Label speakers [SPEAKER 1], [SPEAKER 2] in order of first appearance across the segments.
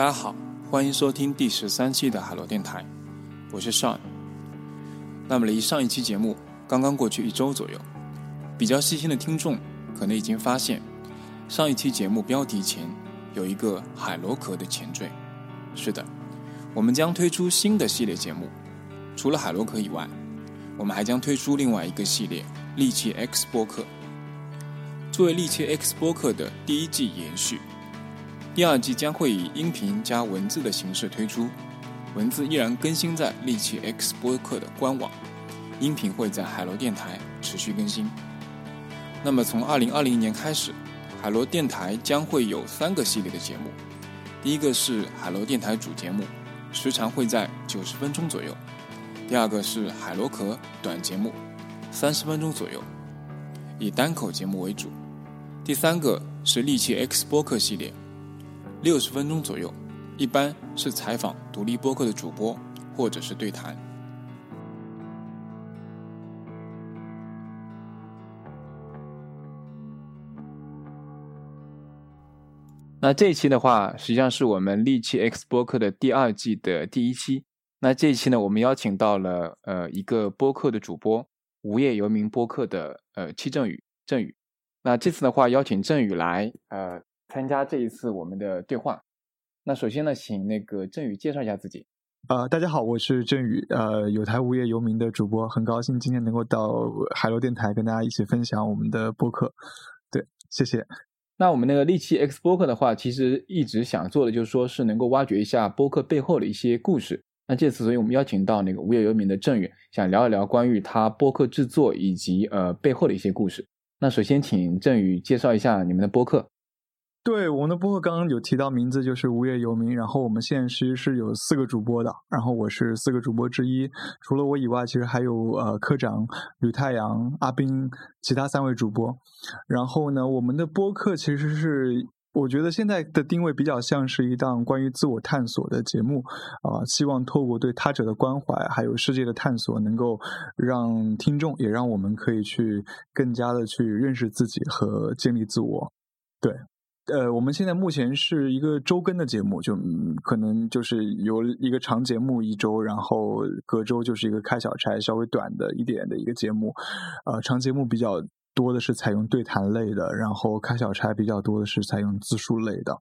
[SPEAKER 1] 大家好，欢迎收听第十三期的海螺电台，我是 Sean。那么离上一期节目刚刚过去一周左右，比较细心的听众可能已经发现，上一期节目标题前有一个海螺壳的前缀。是的，我们将推出新的系列节目，除了海螺壳以外，我们还将推出另外一个系列——利器 X 播客，作为利器 X 播客的第一季延续。第二季将会以音频加文字的形式推出，文字依然更新在利奇 X 播客的官网，音频会在海螺电台持续更新。那么从二零二零年开始，海螺电台将会有三个系列的节目，第一个是海螺电台主节目，时长会在九十分钟左右；第二个是海螺壳短节目，三十分钟左右，以单口节目为主；第三个是利奇 X 播客系列。六十分钟左右，一般是采访独立播客的主播，或者是对谈。那这一期的话，实际上是我们利器 X 播客的第二季的第一期。那这一期呢，我们邀请到了呃一个播客的主播，无业游民播客的呃戚正宇，正宇。那这次的话，邀请正宇来呃。参加这一次我们的对话，那首先呢，请那个振宇介绍一下自己。
[SPEAKER 2] 呃，大家好，我是振宇，呃，有台无业游民的主播，很高兴今天能够到海螺电台跟大家一起分享我们的播客。对，谢谢。
[SPEAKER 1] 那我们那个利器 X 播客的话，其实一直想做的就是说是能够挖掘一下播客背后的一些故事。那这次，所以我们邀请到那个无业游民的振宇，想聊一聊关于他播客制作以及呃背后的一些故事。那首先，请振宇介绍一下你们的播客。
[SPEAKER 2] 对我们的播客刚刚有提到名字就是无业游民，然后我们现在其实是有四个主播的，然后我是四个主播之一，除了我以外，其实还有呃科长吕太阳、阿斌，其他三位主播。然后呢，我们的播客其实是我觉得现在的定位比较像是一档关于自我探索的节目啊，希望透过对他者的关怀，还有世界的探索，能够让听众也让我们可以去更加的去认识自己和建立自我。对。呃，我们现在目前是一个周更的节目，就嗯可能就是有一个长节目一周，然后隔周就是一个开小差，稍微短的一点的一个节目。呃，长节目比较多的是采用对谈类的，然后开小差比较多的是采用自述类的。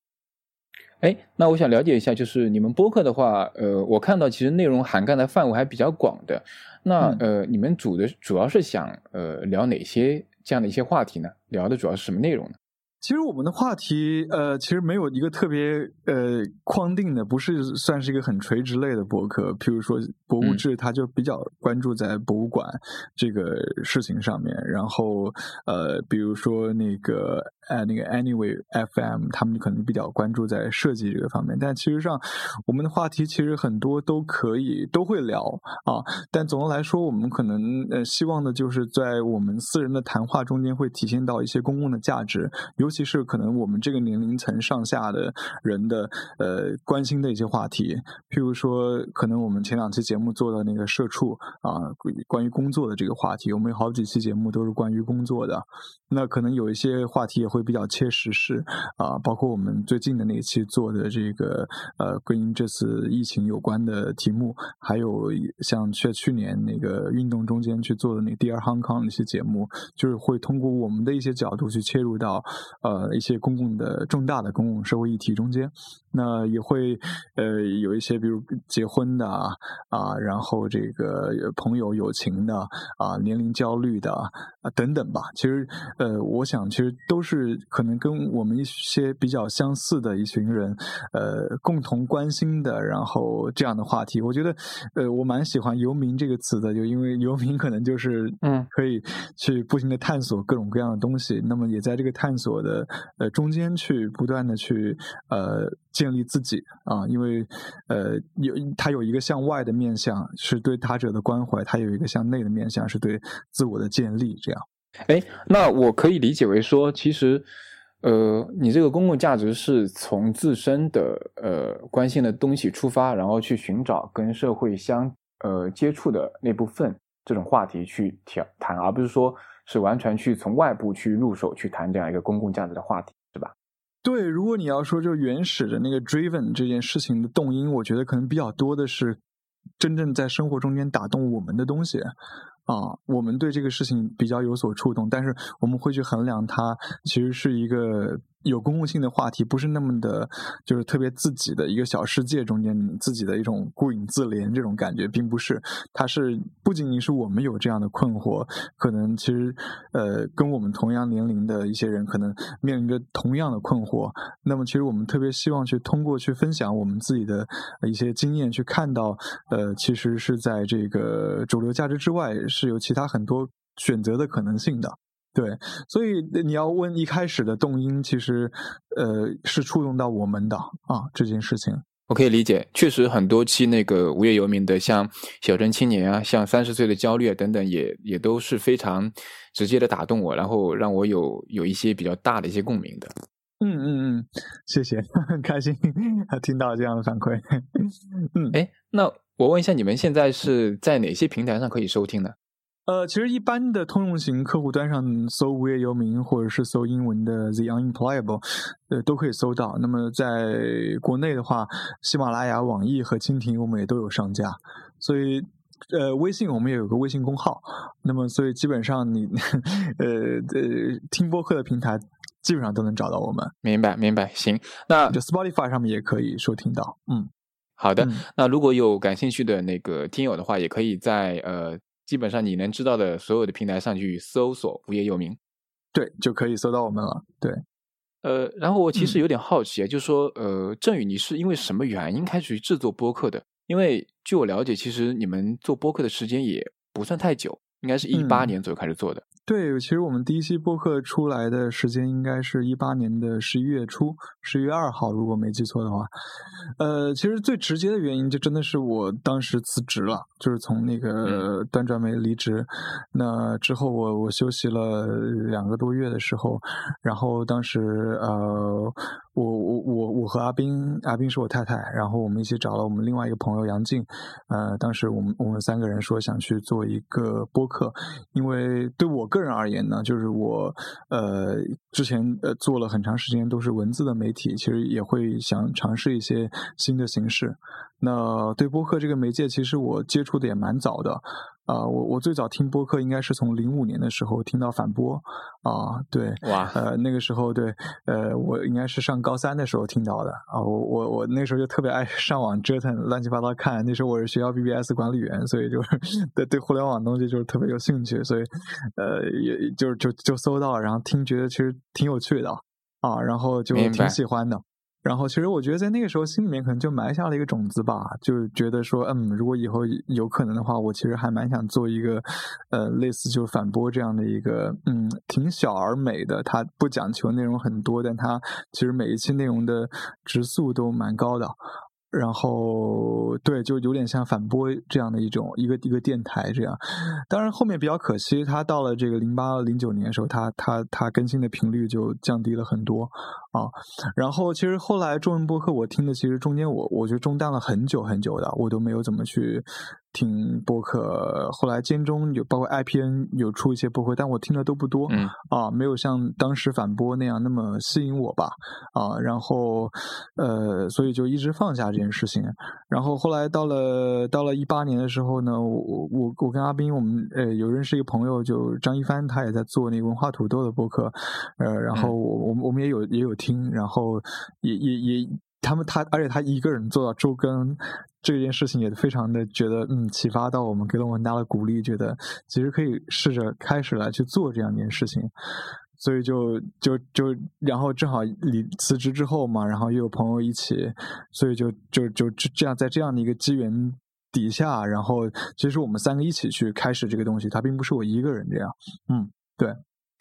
[SPEAKER 1] 哎，那我想了解一下，就是你们播客的话，呃，我看到其实内容涵盖的范围还比较广的。那呃，你们主的主要是想呃聊哪些这样的一些话题呢？聊的主要是什么内容呢？
[SPEAKER 2] 其实我们的话题，呃，其实没有一个特别呃框定的，不是算是一个很垂直类的博客。譬如说博物志，它就比较关注在博物馆这个事情上面。然后呃，比如说那个呃那个 Anyway FM，他们可能比较关注在设计这个方面。但其实上，我们的话题其实很多都可以都会聊啊。但总的来说，我们可能呃希望的就是在我们私人的谈话中间会体现到一些公共的价值，尤其是可能我们这个年龄层上下的人的呃关心的一些话题，譬如说，可能我们前两期节目做的那个社畜啊，关于工作的这个话题，我们有好几期节目都是关于工作的。那可能有一些话题也会比较切实事啊，包括我们最近的那一期做的这个呃跟这次疫情有关的题目，还有像去去年那个运动中间去做的那第二 Hong Kong 那些节目，就是会通过我们的一些角度去切入到。呃，一些公共的重大的公共社会议题中间，那也会呃有一些，比如结婚的啊，然后这个朋友友情的啊，年龄焦虑的啊等等吧。其实呃，我想其实都是可能跟我们一些比较相似的一群人呃共同关心的，然后这样的话题。我觉得呃，我蛮喜欢“游民”这个词的，就因为游民可能就是嗯，可以去不停的探索各种各样的东西，那么也在这个探索的。呃呃，中间去不断的去呃建立自己啊，因为呃有他有一个向外的面向是对他者的关怀，他有一个向内的面向是对自我的建立。这样，
[SPEAKER 1] 哎，那我可以理解为说，其实呃，你这个公共价值是从自身的呃关心的东西出发，然后去寻找跟社会相呃接触的那部分这种话题去谈谈，而不是说。是完全去从外部去入手去谈这样一个公共价值的话题，是吧？
[SPEAKER 2] 对，如果你要说就原始的那个 driven 这件事情的动因，我觉得可能比较多的是真正在生活中间打动我们的东西。啊，我们对这个事情比较有所触动，但是我们会去衡量它其实是一个。有公共性的话题不是那么的，就是特别自己的一个小世界中间自己的一种孤影自怜这种感觉，并不是。它是不仅仅是我们有这样的困惑，可能其实呃跟我们同样年龄的一些人可能面临着同样的困惑。那么其实我们特别希望去通过去分享我们自己的一些经验，去看到呃其实是在这个主流价值之外是有其他很多选择的可能性的。对，所以你要问一开始的动因，其实呃是触动到我们的啊这件事情。
[SPEAKER 1] 我可以理解，确实很多期那个无业游民的，像小镇青年啊，像三十岁的焦虑啊等等，也也都是非常直接的打动我，然后让我有有一些比较大的一些共鸣的。
[SPEAKER 2] 嗯嗯嗯，谢谢，很开心听到这样的反馈。
[SPEAKER 1] 嗯，哎，那我问一下，你们现在是在哪些平台上可以收听呢？
[SPEAKER 2] 呃，其实一般的通用型客户端上搜“无业游民”或者是搜英文的 “the unemployable”，呃，都可以搜到。那么在国内的话，喜马拉雅、网易和蜻蜓我们也都有上架。所以，呃，微信我们也有个微信公号。那么，所以基本上你，呃呃，听播客的平台基本上都能找到我们。
[SPEAKER 1] 明白，明白。行，那
[SPEAKER 2] 就 Spotify 上面也可以收听到。嗯，
[SPEAKER 1] 好的。那如果有感兴趣的那个听友的话，也可以在呃。基本上你能知道的所有的平台上去搜索“无业游民”，
[SPEAKER 2] 对，就可以搜到我们了。对，
[SPEAKER 1] 呃，然后我其实有点好奇啊，就是说，呃，郑宇，你是因为什么原因开始制作播客的？因为据我了解，其实你们做播客的时间也不算太久，应该是一八年左右开始做的。
[SPEAKER 2] 对，其实我们第一期播客出来的时间应该是一八年的十一月初，十一月二号，如果没记错的话。呃，其实最直接的原因就真的是我当时辞职了，就是从那个端传媒离职。那之后我我休息了两个多月的时候，然后当时呃。我我我我和阿斌，阿斌是我太太，然后我们一起找了我们另外一个朋友杨静，呃，当时我们我们三个人说想去做一个播客，因为对我个个人而言呢，就是我呃之前呃做了很长时间都是文字的媒体，其实也会想尝试一些新的形式。那对播客这个媒介，其实我接触的也蛮早的。啊，我我最早听播客应该是从零五年的时候听到反播，啊，对，
[SPEAKER 1] 哇，
[SPEAKER 2] 呃，那个时候对，呃，我应该是上高三的时候听到的，啊，我我我那时候就特别爱 上网折腾，乱七八糟看，那时候我是学校 BBS 管理员，所以就是对对互联网东西就是特别有兴趣，所以呃，也就是就就搜到，然后听觉得其实挺有趣的，啊，然后就挺喜欢的。然后，其实我觉得在那个时候，心里面可能就埋下了一个种子吧，就觉得说，嗯，如果以后有可能的话，我其实还蛮想做一个，呃，类似就反播这样的一个，嗯，挺小而美的，它不讲求内容很多，但它其实每一期内容的质素都蛮高的。然后，对，就有点像反播这样的一种一个一个电台这样。当然，后面比较可惜，它到了这个零八零九年的时候，它它它更新的频率就降低了很多啊。然后，其实后来中文播客我听的，其实中间我我觉得中断了很久很久的，我都没有怎么去。听播客，后来间中有包括 IPN 有出一些播客，但我听的都不多，啊，没有像当时反播那样那么吸引我吧，啊，然后呃，所以就一直放下这件事情。然后后来到了到了一八年的时候呢，我我我跟阿斌，我们呃有认识一个朋友，就张一帆，他也在做那个文化土豆的播客，呃，然后我我们也有也有听，然后也也也他们他而且他一个人做到周更。这件事情也非常的觉得，嗯，启发到我们，给了我很大的鼓励，觉得其实可以试着开始来去做这样一件事情，所以就就就，然后正好离辞职之后嘛，然后又有朋友一起，所以就就就这样在这样的一个机缘底下，然后其实我们三个一起去开始这个东西，它并不是我一个人这样，嗯，对，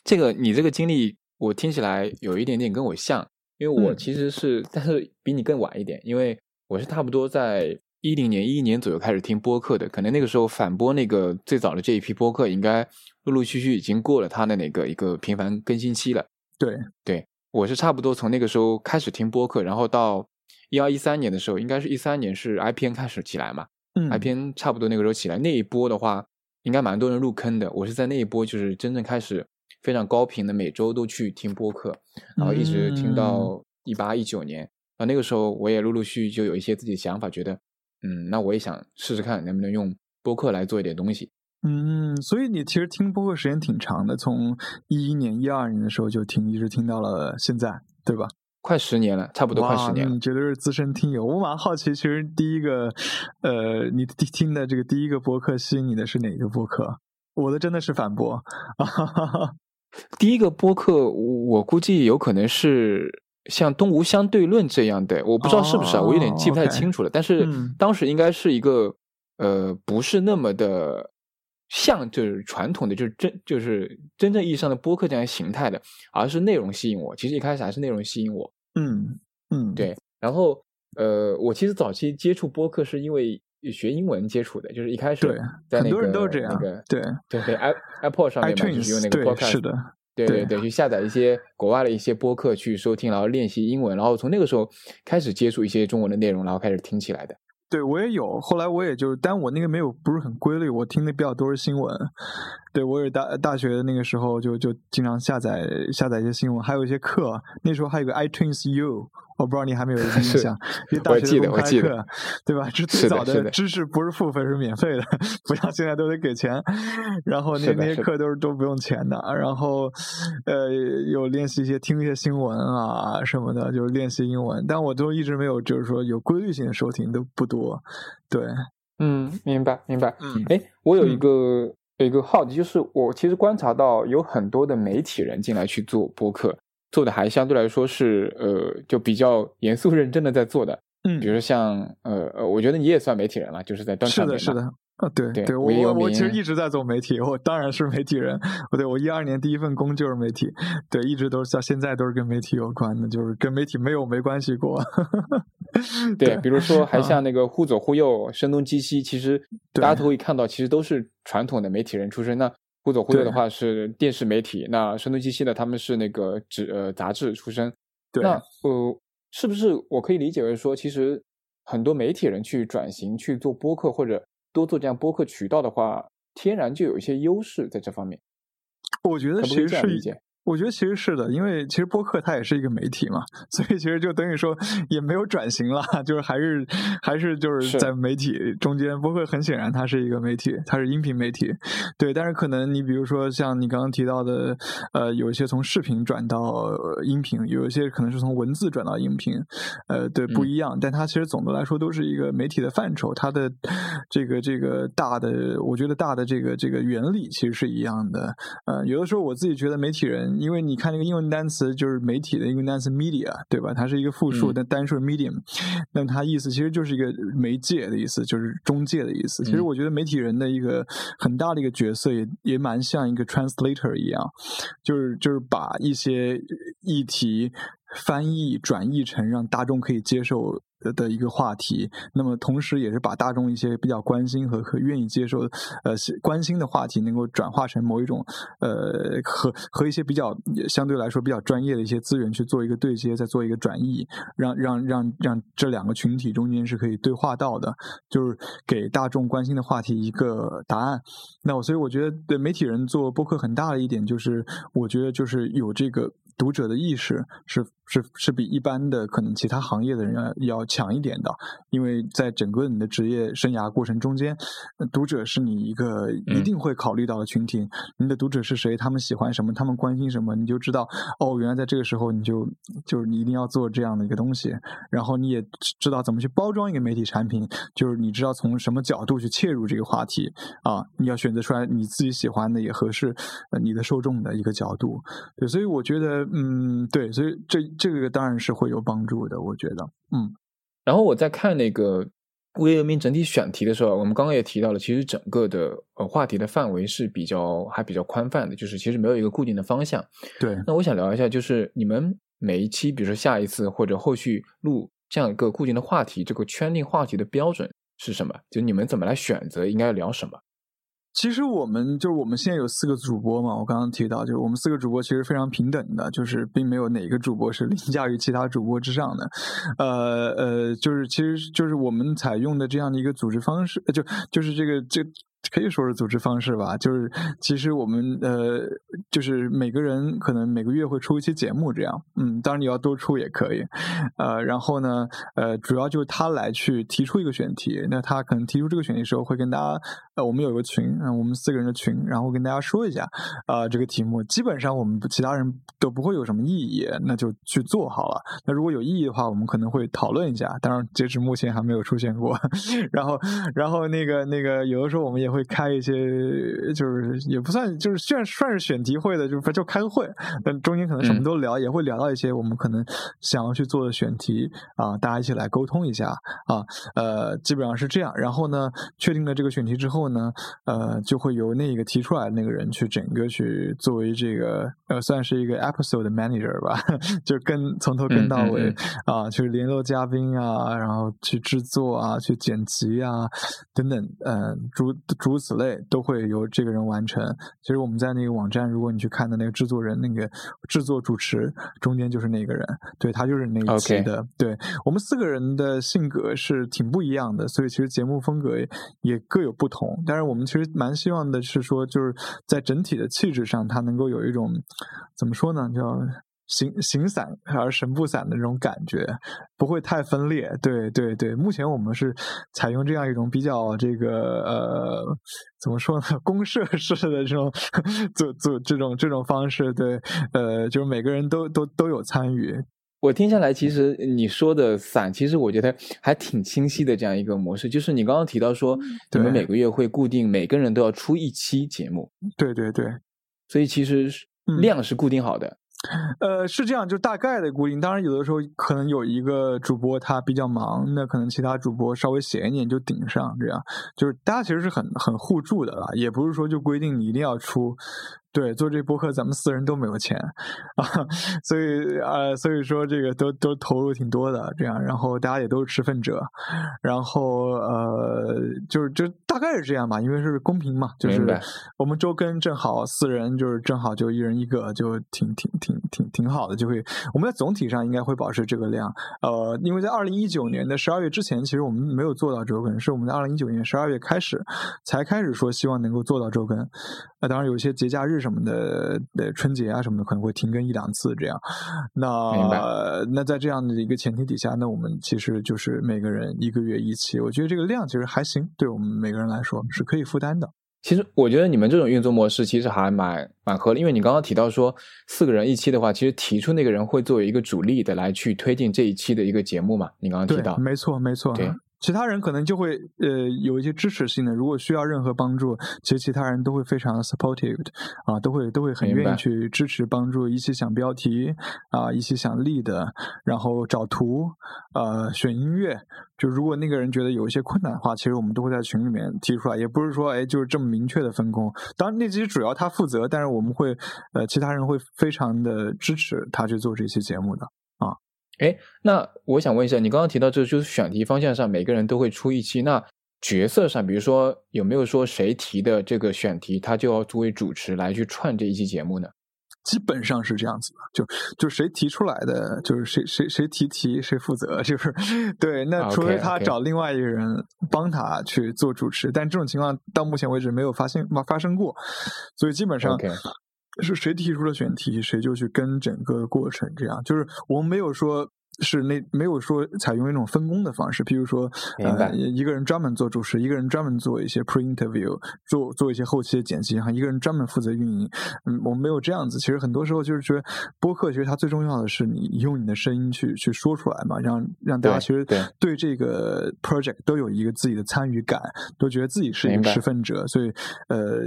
[SPEAKER 1] 这个你这个经历，我听起来有一点点跟我像，因为我其实是，但是比你更晚一点，因为我是差不多在。一零年、一一年左右开始听播客的，可能那个时候反播那个最早的这一批播客，应该陆陆续续已经过了它的那个一个频繁更新期了。
[SPEAKER 2] 对，
[SPEAKER 1] 对我是差不多从那个时候开始听播客，然后到一二一三年的时候，应该是一三年是 IPN 开始起来嘛。
[SPEAKER 2] 嗯
[SPEAKER 1] ，IPN 差不多那个时候起来，那一波的话，应该蛮多人入坑的。我是在那一波就是真正开始非常高频的每周都去听播客，然后一直听到一八一九年，啊，那个时候我也陆陆续续就有一些自己的想法，觉得，嗯，那我也想试试看能不能用播客来做一点东西。
[SPEAKER 2] 嗯，所以你其实听播客时间挺长的，从一一年、一二年的时候就听，一直听到了现在，对吧？
[SPEAKER 1] 快十年了，差不多快十年了。
[SPEAKER 2] 你绝对是资深听友。我蛮好奇，其实第一个，呃，你听的这个第一个播客吸引你的是哪个播客？我的真的是反驳。
[SPEAKER 1] 第一个播客，我估计有可能是像《东吴相对论》这样的，我不知道是不是啊，我有点记不太清楚了。但是当时应该是一个，呃，不是那么的。像就是传统的，就是真就是真正意义上的播客这样形态的，而是内容吸引我。其实一开始还是内容吸引我。
[SPEAKER 2] 嗯嗯，
[SPEAKER 1] 对。然后呃，我其实早期接触播客是因为学英文接触的，就是一开始在
[SPEAKER 2] 很多人都这样。
[SPEAKER 1] 那个
[SPEAKER 2] 对
[SPEAKER 1] 对对 i Apple 上面嘛，就是用那个播客。
[SPEAKER 2] 是的。
[SPEAKER 1] 对对对，去下载一些国外的一些播客去收听，然后练习英文，然后从那个时候开始接触一些中文的内容，然后开始听起来的。
[SPEAKER 2] 对，我也有。后来我也就，但我那个没有不是很规律，我听的比较多是新闻。对我也大大学的那个时候，就就经常下载下载一些新闻，还有一些课。那时候还有个 iTunes U。我不知道你还没有 印象，因为大学公开课，对吧？是最早的知识不是付费是免费的，不像现在都得给钱。然后那那些课都是都不用钱的。然后呃，有练习一些听一些新闻啊什么的，就是练习英文。但我都一直没有，就是说有规律性的收听都不多。对，
[SPEAKER 1] 嗯，明白明白。嗯，哎，我有一个有一个好奇，就是我其实观察到有很多的媒体人进来去做播客。做的还相对来说是呃，就比较严肃认真的在做的，
[SPEAKER 2] 嗯，
[SPEAKER 1] 比如说像呃呃，我觉得你也算媒体人了，就是在端传媒
[SPEAKER 2] 是的，是的，啊，对
[SPEAKER 1] 对，
[SPEAKER 2] 我我我其实一直在做媒体，我当然是媒体人，不对，我一二年第一份工就是媒体，对，一直都是到现在都是跟媒体有关的，就是跟媒体没有没关系过。
[SPEAKER 1] 对，比如说还像那个忽左忽右、声东击西，其实大家都会看到，其实都是传统的媒体人出身。那忽左忽右的话是电视媒体，那声东击西的他们是那个纸呃杂志出身。那呃，是不是我可以理解为说，其实很多媒体人去转型去做播客或者多做这样播客渠道的话，天然就有一些优势在这方面。
[SPEAKER 2] 我觉得其实是。我觉得其实是的，因为其实播客它也是一个媒体嘛，所以其实就等于说也没有转型了，就是还是还是就是在媒体中间。播客很显然它是一个媒体，它是音频媒体，对。但是可能你比如说像你刚刚提到的，呃，有一些从视频转到音频，有一些可能是从文字转到音频，呃，对，不一样。但它其实总的来说都是一个媒体的范畴，它的这个这个大的，我觉得大的这个这个原理其实是一样的。呃，有的时候我自己觉得媒体人。因为你看那个英文单词就是媒体的英文单词 media，对吧？它是一个复数，但单数是 medium，那它意思其实就是一个媒介的意思，就是中介的意思。其实我觉得媒体人的一个很大的一个角色，也也蛮像一个 translator 一样，就是就是把一些议题翻译转译成让大众可以接受。的的一个话题，那么同时也是把大众一些比较关心和和愿意接受呃关心的话题，能够转化成某一种呃和和一些比较相对来说比较专业的一些资源去做一个对接，再做一个转译，让让让让这两个群体中间是可以对话到的，就是给大众关心的话题一个答案。那我所以我觉得对媒体人做播客很大的一点就是，我觉得就是有这个。读者的意识是是是比一般的可能其他行业的人要要强一点的，因为在整个你的职业生涯过程中间，读者是你一个一定会考虑到的群体。你的读者是谁？他们喜欢什么？他们关心什么？你就知道哦，原来在这个时候你就就是你一定要做这样的一个东西，然后你也知道怎么去包装一个媒体产品，就是你知道从什么角度去切入这个话题啊，你要选择出来你自己喜欢的也合适你的受众的一个角度。对，所以我觉得。嗯，对，所以这这个当然是会有帮助的，我觉得，嗯。
[SPEAKER 1] 然后我在看那个微人民整体选题的时候，我们刚刚也提到了，其实整个的呃话题的范围是比较还比较宽泛的，就是其实没有一个固定的方向。
[SPEAKER 2] 对。
[SPEAKER 1] 那我想聊一下，就是你们每一期，比如说下一次或者后续录这样一个固定的话题，这个圈定话题的标准是什么？就你们怎么来选择应该聊什么？
[SPEAKER 2] 其实我们就是我们现在有四个主播嘛，我刚刚提到，就是我们四个主播其实非常平等的，就是并没有哪个主播是凌驾于其他主播之上的。呃呃，就是其实就是我们采用的这样的一个组织方式，就就是这个这可以说是组织方式吧，就是其实我们呃，就是每个人可能每个月会出一期节目，这样，嗯，当然你要多出也可以，呃，然后呢，呃，主要就是他来去提出一个选题，那他可能提出这个选题时候会跟大家，呃，我们有一个群，嗯，我们四个人的群，然后跟大家说一下，啊，这个题目基本上我们其他人都不会有什么异议，那就去做好了。那如果有异议的话，我们可能会讨论一下，当然截止目前还没有出现过。然后，然后那个那个有的时候我们也会开一些，就是也不算就是算算是选题会的，就就开个会，但中间可能什么都聊，也会聊到一些我们可能想要去做的选题啊，大家一起来沟通一下啊，呃，基本上是这样。然后呢，确定了这个选题之后呢，呃，就会由那个提出来的那个人去整个去作为这个呃，算是一个 episode manager 吧，就跟从头跟到尾啊，去联络嘉宾啊，然后去制作啊，去剪辑啊，等等，呃，诸诸如此类都会由这个人完成。其实我们在那个网站，如果你去看的那个制作人，那个制作主持中间就是那个人，对他就是那一期的。对我们四个人的性格是挺不一样的，所以其实节目风格也各有不同。但是我们其实蛮希望的是说，就是在整体的气质上，它能够有一种怎么说呢，叫。形形散而神不散的这种感觉，不会太分裂。对对对，目前我们是采用这样一种比较这个呃，怎么说呢，公社 式的这种做做这种这种方式。对，呃，就是每个人都都都有参与。
[SPEAKER 1] 我听下来，其实你说的散，其实我觉得还挺清晰的。这样一个模式，就是你刚刚提到说，你们每个月会固定每个人都要出一期节目。
[SPEAKER 2] 对对对，
[SPEAKER 1] 所以其实量是固定好的。
[SPEAKER 2] 呃，是这样，就大概的固定。当然，有的时候可能有一个主播他比较忙，那可能其他主播稍微闲一点就顶上，这样就是大家其实是很很互助的啦，也不是说就规定你一定要出。对，做这播客，咱们四人都没有钱啊，所以呃，所以说这个都都投入挺多的，这样，然后大家也都是持份者，然后呃，就是就大概是这样吧，因为是公平嘛，就是我们周更正好四人，就是正好就一人一个，就挺挺挺挺挺好的，就会我们在总体上应该会保持这个量，呃，因为在二零一九年的十二月之前，其实我们没有做到周更，是我们在二零一九年十二月开始才开始说希望能够做到周更，那当然有一些节假日上。什么的的春节啊什么的可能会停更一两次这样，那那在这样的一个前提底下，那我们其实就是每个人一个月一期，我觉得这个量其实还行，对我们每个人来说是可以负担的。
[SPEAKER 1] 其实我觉得你们这种运作模式其实还蛮蛮合理，因为你刚刚提到说四个人一期的话，其实提出那个人会作为一个主力的来去推进这一期的一个节目嘛。你刚刚提到，
[SPEAKER 2] 没错没错，
[SPEAKER 1] 对。
[SPEAKER 2] 其他人可能就会呃有一些支持性的，如果需要任何帮助，其实其他人都会非常的 supportive 啊，都会都会很愿意去支持帮助，一起想标题啊，一起想立的，然后找图，呃，选音乐。就如果那个人觉得有一些困难的话，其实我们都会在群里面提出来，也不是说哎就是这么明确的分工。当然那其实主要他负责，但是我们会呃其他人会非常的支持他去做这期节目的。
[SPEAKER 1] 哎，那我想问一下，你刚刚提到这就是选题方向上，每个人都会出一期。那角色上，比如说有没有说谁提的这个选题，他就要作为主持来去串这一期节目呢？
[SPEAKER 2] 基本上是这样子的，就就谁提出来的，就是谁谁谁提题谁负责，就是 对。那除非他找另外一个人帮他去做主持，但这种情况到目前为止没有发现发生过，所以基本上。是谁提出了选题，谁就去跟整个过程，这样就是我们没有说。是那没有说采用一种分工的方式，譬如说，呃，一个人专门做主持，一个人专门做一些 pre interview，做做一些后期的剪辑，然后一个人专门负责运营。嗯，我们没有这样子。其实很多时候就是觉得播客，其实它最重要的是你用你的声音去去说出来嘛，让让大家其实对这个 project 都有一个自己的参与感，都觉得自己是一个持份者。所以，呃，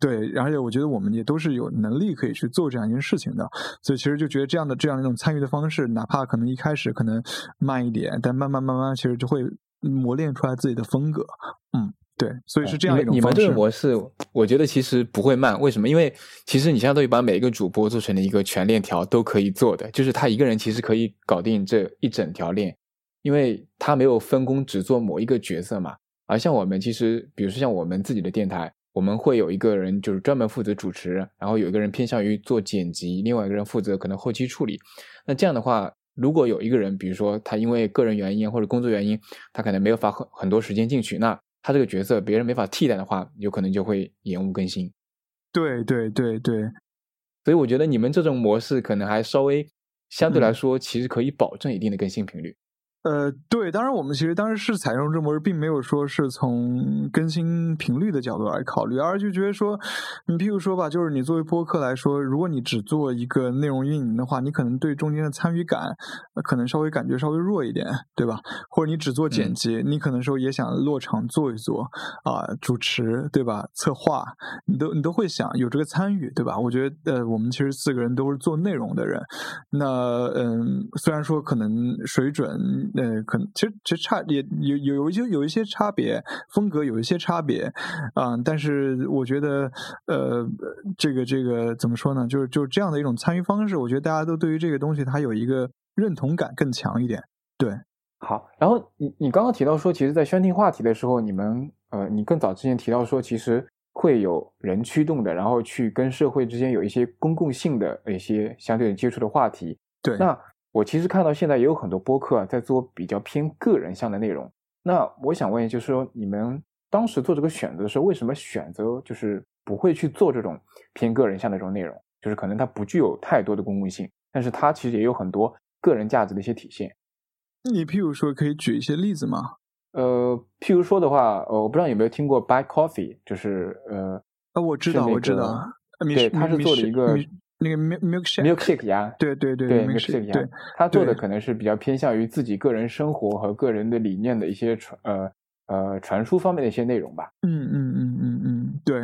[SPEAKER 2] 对，而且我觉得我们也都是有能力可以去做这样一件事情的。所以，其实就觉得这样的这样一种参与的方式，哪怕可能一开始。开始可能慢一点，但慢慢慢慢，其实就会磨练出来自己的风格。嗯，对，所以是这样一种
[SPEAKER 1] 你们这个模式，我觉得其实不会慢。为什么？因为其实你相当于把每一个主播做成了一个全链条都可以做的，就是他一个人其实可以搞定这一整条链，因为他没有分工只做某一个角色嘛。而像我们其实，比如说像我们自己的电台，我们会有一个人就是专门负责主持，然后有一个人偏向于做剪辑，另外一个人负责可能后期处理。那这样的话。如果有一个人，比如说他因为个人原因或者工作原因，他可能没有发很很多时间进去，那他这个角色别人没法替代的话，有可能就会延误更新。
[SPEAKER 2] 对对对对，
[SPEAKER 1] 所以我觉得你们这种模式可能还稍微相对来说，其实可以保证一定的更新频率。
[SPEAKER 2] 呃，对，当然我们其实当时是采用这模式，并没有说是从更新频率的角度来考虑，而就觉得说，你譬如说吧，就是你作为播客来说，如果你只做一个内容运营的话，你可能对中间的参与感可能稍微感觉稍微弱一点，对吧？或者你只做剪辑，你可能说也想落场做一做啊，主持，对吧？策划，你都你都会想有这个参与，对吧？我觉得呃，我们其实四个人都是做内容的人，那嗯，虽然说可能水准。呃，可能其实其实差也有有有一些有一些差别，风格有一些差别啊，但是我觉得呃，这个这个怎么说呢？就是就是这样的一种参与方式，我觉得大家都对于这个东西它有一个认同感更强一点。对，
[SPEAKER 1] 好，然后你你刚刚提到说，其实，在宣听话题的时候，你们呃，你更早之前提到说，其实会有人驱动的，然后去跟社会之间有一些公共性的一些相对接触的话题。
[SPEAKER 2] 对，
[SPEAKER 1] 那。我其实看到现在也有很多播客在做比较偏个人向的内容。那我想问，就是说你们当时做这个选择的时候，为什么选择就是不会去做这种偏个人向的这种内容？就是可能它不具有太多的公共性，但是它其实也有很多个人价值的一些体现。
[SPEAKER 2] 你譬如说，可以举一些例子吗？
[SPEAKER 1] 呃，譬如说的话，呃，我不知道有没有听过 Buy Coffee，就是呃，
[SPEAKER 2] 呃，我知道，我知道，
[SPEAKER 1] 对，他是做了一个。
[SPEAKER 2] 那个 milkshake，milkshake
[SPEAKER 1] 呀，
[SPEAKER 2] 对对
[SPEAKER 1] 对
[SPEAKER 2] 对
[SPEAKER 1] ，milkshake 鸭，他做的可能是比较偏向于自己个人生活和个人的理念的一些传呃呃传输方面的一些内容吧。
[SPEAKER 2] 嗯嗯嗯嗯嗯，对。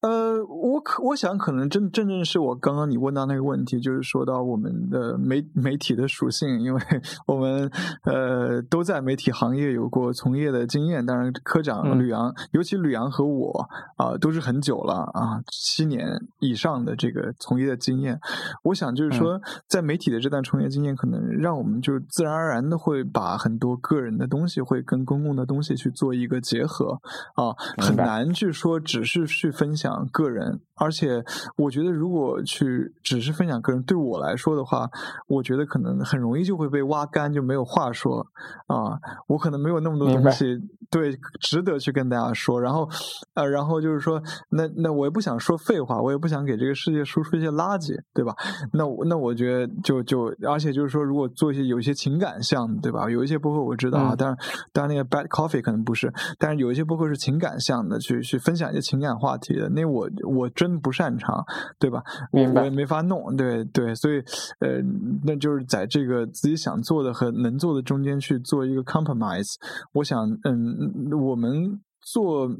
[SPEAKER 2] 呃，我可我想可能真真正是我刚刚你问到那个问题，就是说到我们的媒媒体的属性，因为 我们呃都在媒体行业有过从业的经验。当然，科长吕阳，尤其吕阳和我啊，都是很久了啊，七年以上的这个从业的经验。我想就是说，在媒体的这段从业经验，可能让我们就自然而然的会把很多个人的东西会跟公共的东西去做一个结合啊，很难去说只是去分享。讲个人，而且我觉得，如果去只是分享个人，对我来说的话，我觉得可能很容易就会被挖干，就没有话说啊。我可能没有那么多东西对值得去跟大家说。然后，呃，然后就是说，那那我也不想说废话，我也不想给这个世界输出一些垃圾，对吧？那我那我觉得就就，而且就是说，如果做一些有一些情感项的，对吧？有一些播客我知道啊，当然当然那个 Bad Coffee 可能不是，但是有一些播客是情感项的，去去分享一些情感话题的。那我我真不擅长，对吧？我我也没法弄，对对，所以呃，那就是在这个自己想做的和能做的中间去做一个 compromise。我想，嗯，我们做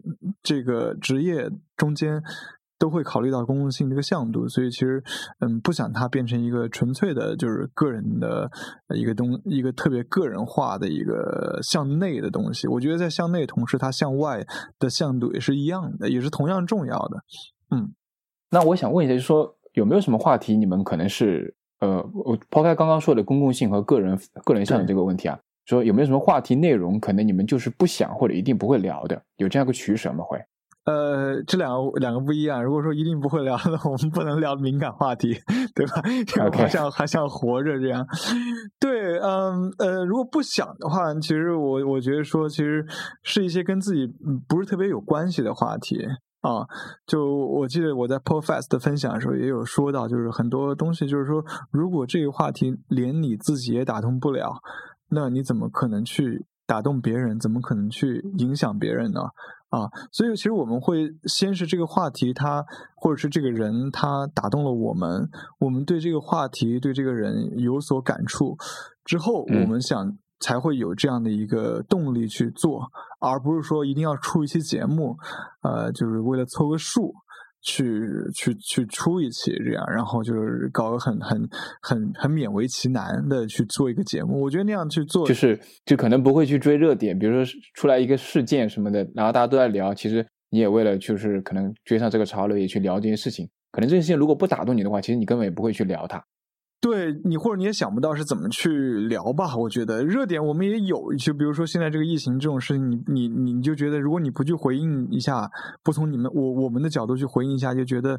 [SPEAKER 2] 这个职业中间都会考虑到公共性这个向度，所以其实嗯，不想它变成一个纯粹的，就是个人的一个东，一个特别个人化的一个向内的东西。我觉得在向内同时，它向外的向度也是一样的，也是同样重要的。嗯，
[SPEAKER 1] 那我想问一下，就是说有没有什么话题，你们可能是呃，我抛开刚刚说的公共性和个人个人向的这个问题啊，说有没有什么话题内容，可能你们就是不想或者一定不会聊的，有这样一个取舍吗？会？
[SPEAKER 2] 呃，这两个两个不一样。如果说一定不会聊，那我们不能聊敏感话题，对吧？好像还想活着这样。对，嗯呃，如果不想的话，其实我我觉得说，其实是一些跟自己不是特别有关系的话题啊。就我记得我在 Profess 的分享的时候也有说到，就是很多东西，就是说，如果这个话题连你自己也打动不了，那你怎么可能去打动别人？怎么可能去影响别人呢？啊，所以其实我们会先是这个话题，他或者是这个人，他打动了我们，我们对这个话题、对这个人有所感触之后，我们想才会有这样的一个动力去做，而不是说一定要出一期节目，呃，就是为了凑个数。去去去出一期这样，然后就是搞个很很很很勉为其难的去做一个节目。我觉得那样去做，
[SPEAKER 1] 就是就可能不会去追热点，比如说出来一个事件什么的，然后大家都在聊，其实你也为了就是可能追上这个潮流，也去聊这件事情。可能这件事情如果不打动你的话，其实你根本也不会去聊它。
[SPEAKER 2] 对你或者你也想不到是怎么去聊吧？我觉得热点我们也有，就比如说现在这个疫情这种事情，你你你就觉得如果你不去回应一下，不从你们我我们的角度去回应一下，就觉得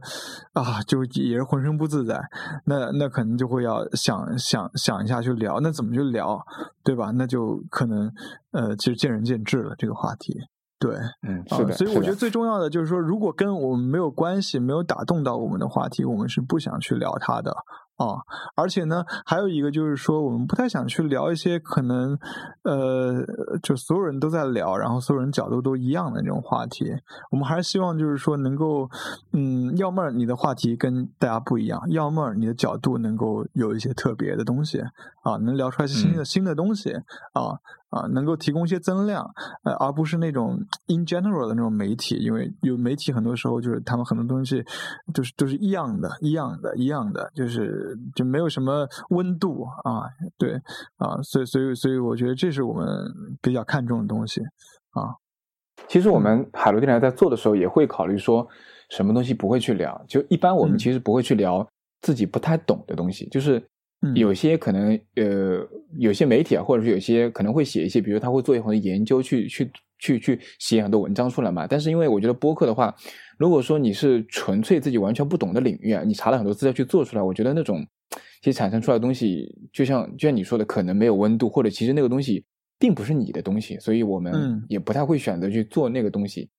[SPEAKER 2] 啊，就也是浑身不自在。那那可能就会要想想想一下去聊，那怎么去聊，对吧？那就可能呃，其实见仁见智了这个话题。对，
[SPEAKER 1] 嗯，是的。
[SPEAKER 2] 所以我觉得最重要的就是说，如果跟我们没有关系、没有打动到我们的话题，我们是不想去聊它的。啊，而且呢，还有一个就是说，我们不太想去聊一些可能，呃，就所有人都在聊，然后所有人角度都一样的那种话题。我们还是希望就是说，能够，嗯，要么你的话题跟大家不一样，要么你的角度能够有一些特别的东西，啊，能聊出来新的新的东西，啊。啊，能够提供一些增量，呃，而不是那种 in general 的那种媒体，因为有媒体很多时候就是他们很多东西就是都是一样的，一样的，一样的，就是就没有什么温度啊，对，啊，所以所以所以我觉得这是我们比较看重的东西啊。
[SPEAKER 1] 其实我们海螺电台在做的时候也会考虑说，什么东西不会去聊，就一般我们其实不会去聊自己不太懂的东西，就是。有些可能呃，有些媒体啊，或者是有些可能会写一些，比如他会做很多研究，去去去去写很多文章出来嘛。但是因为我觉得播客的话，如果说你是纯粹自己完全不懂的领域啊，你查了很多资料去做出来，我觉得那种其实产生出来的东西，就像就像你说的，可能没有温度，或者其实那个东西并不是你的东西，所以我们也不太会选择去做那个东西。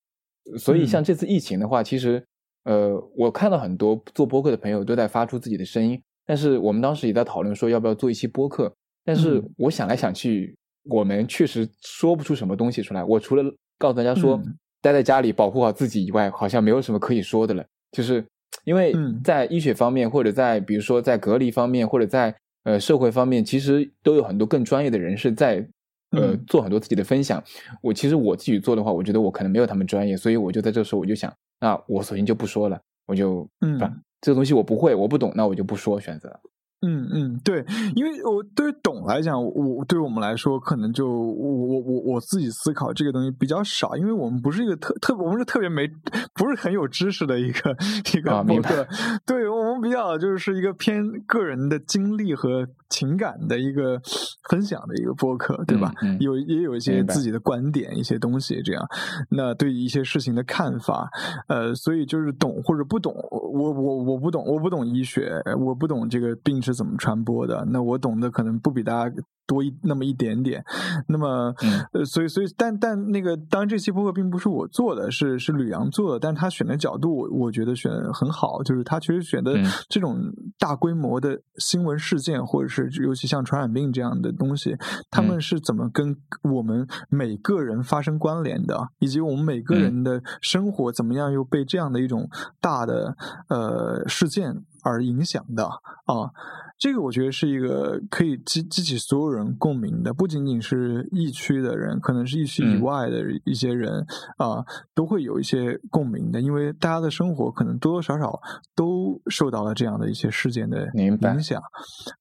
[SPEAKER 1] 所以像这次疫情的话，其实呃，我看到很多做播客的朋友都在发出自己的声音。但是我们当时也在讨论说要不要做一期播客，但是我想来想去，我们确实说不出什么东西出来。我除了告诉大家说待在家里保护好自己以外，好像没有什么可以说的了。就是因为在医学方面，或者在比如说在隔离方面，或者在呃社会方面，其实都有很多更专业的人士在呃做很多自己的分享。我其实我自己做的话，我觉得我可能没有他们专业，所以我就在这时候我就想，那我索性就不说了，我就嗯。这个东西我不会，我不懂，那我就不说选择。
[SPEAKER 2] 嗯嗯，对，因为我对于懂来讲，我对于我们来说，可能就我我我我自己思考这个东西比较少，因为我们不是一个特特，我们是特别没不是很有知识的一个一个博客，对我们比较就是一个偏个人的经历和情感的一个分享的一个播客，对吧？有也有一些自己的观点，一些东西这样。那对于一些事情的看法，呃，所以就是懂或者不懂，我我我不懂，我不懂医学，我不懂这个病是。怎么传播的？那我懂的可能不比大家。多一那么一点点，那么呃，所以所以，但但那个，当然这期播客并不是我做的，是是吕阳做的，但他选的角度，我我觉得选的很好，就是他其实选的这种大规模的新闻事件，或者是尤其像传染病这样的东西，他们是怎么跟我们每个人发生关联的，以及我们每个人的生活怎么样又被这样的一种大的呃事件而影响的啊。这个我觉得是一个可以激激起所有人共鸣的，不仅仅是疫区的人，可能是疫区以外的一些人啊，都会有一些共鸣的，因为大家的生活可能多多少少都受到了这样的一些事件的影响。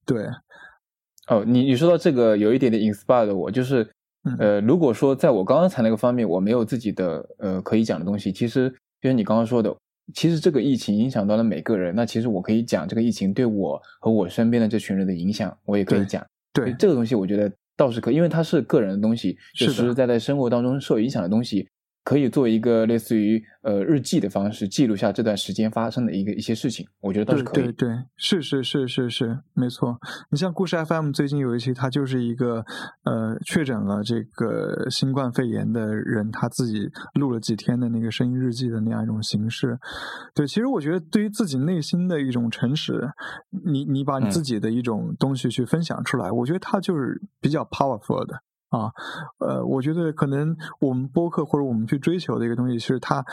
[SPEAKER 2] 对，
[SPEAKER 1] 哦，你你说到这个有一点点 inspired 我，就是呃，如果说在我刚刚才那个方面我没有自己的呃可以讲的东西，其实就像你刚刚说的。其实这个疫情影响到了每个人，那其实我可以讲这个疫情对我和我身边的这群人的影响，我也可以讲。
[SPEAKER 2] 对
[SPEAKER 1] 这个东西，我觉得倒是可，因为它是个人的东西，就实实在在生活当中受影响的东西。可以做一个类似于呃日记的方式，记录下这段时间发生的一个一些事情，我觉得倒是可
[SPEAKER 2] 以。对对对，是是是是是，没错。你像故事 FM 最近有一期，他就是一个呃确诊了这个新冠肺炎的人，他自己录了几天的那个声音日记的那样一种形式。对，其实我觉得对于自己内心的一种诚实，你你把你自己的一种东西去分享出来，我觉得它就是比较 powerful 的。啊，呃，我觉得可能我们播客或者我们去追求的一个东西，是它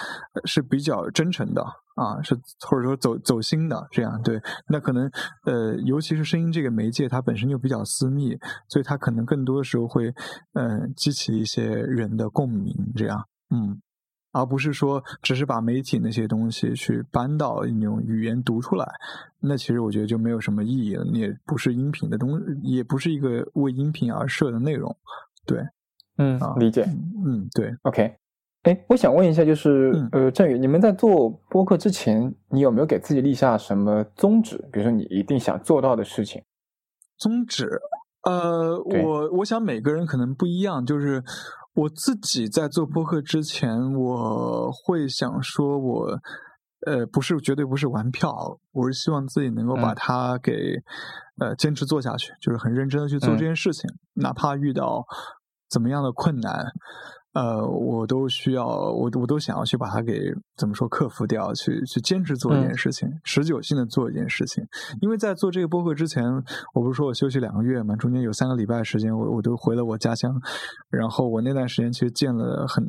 [SPEAKER 2] 是比较真诚的啊，是或者说走走心的这样。对，那可能呃，尤其是声音这个媒介，它本身就比较私密，所以它可能更多的时候会嗯激起一些人的共鸣，这样，嗯，而不是说只是把媒体那些东西去搬到那种语言读出来，那其实我觉得就没有什么意义了，也不是音频的东，也不是一个为音频而设的内容。对，
[SPEAKER 1] 嗯，理解，
[SPEAKER 2] 嗯，对
[SPEAKER 1] ，OK，哎，我想问一下，就是呃，振宇，你们在做播客之前，你有没有给自己立下什么宗旨？比如说，你一定想做到的事情？
[SPEAKER 2] 宗旨？呃，我我想每个人可能不一样。就是我自己在做播客之前，我会想说，我呃，不是绝对不是玩票，我是希望自己能够把它给呃坚持做下去，就是很认真的去做这件事情，哪怕遇到。怎么样的困难？呃，我都需要，我我都想要去把它给怎么说克服掉，去去坚持做一件事情，持久性的做一件事情。因为在做这个播客之前，我不是说我休息两个月嘛，中间有三个礼拜时间，我我都回了我家乡。然后我那段时间其实见了很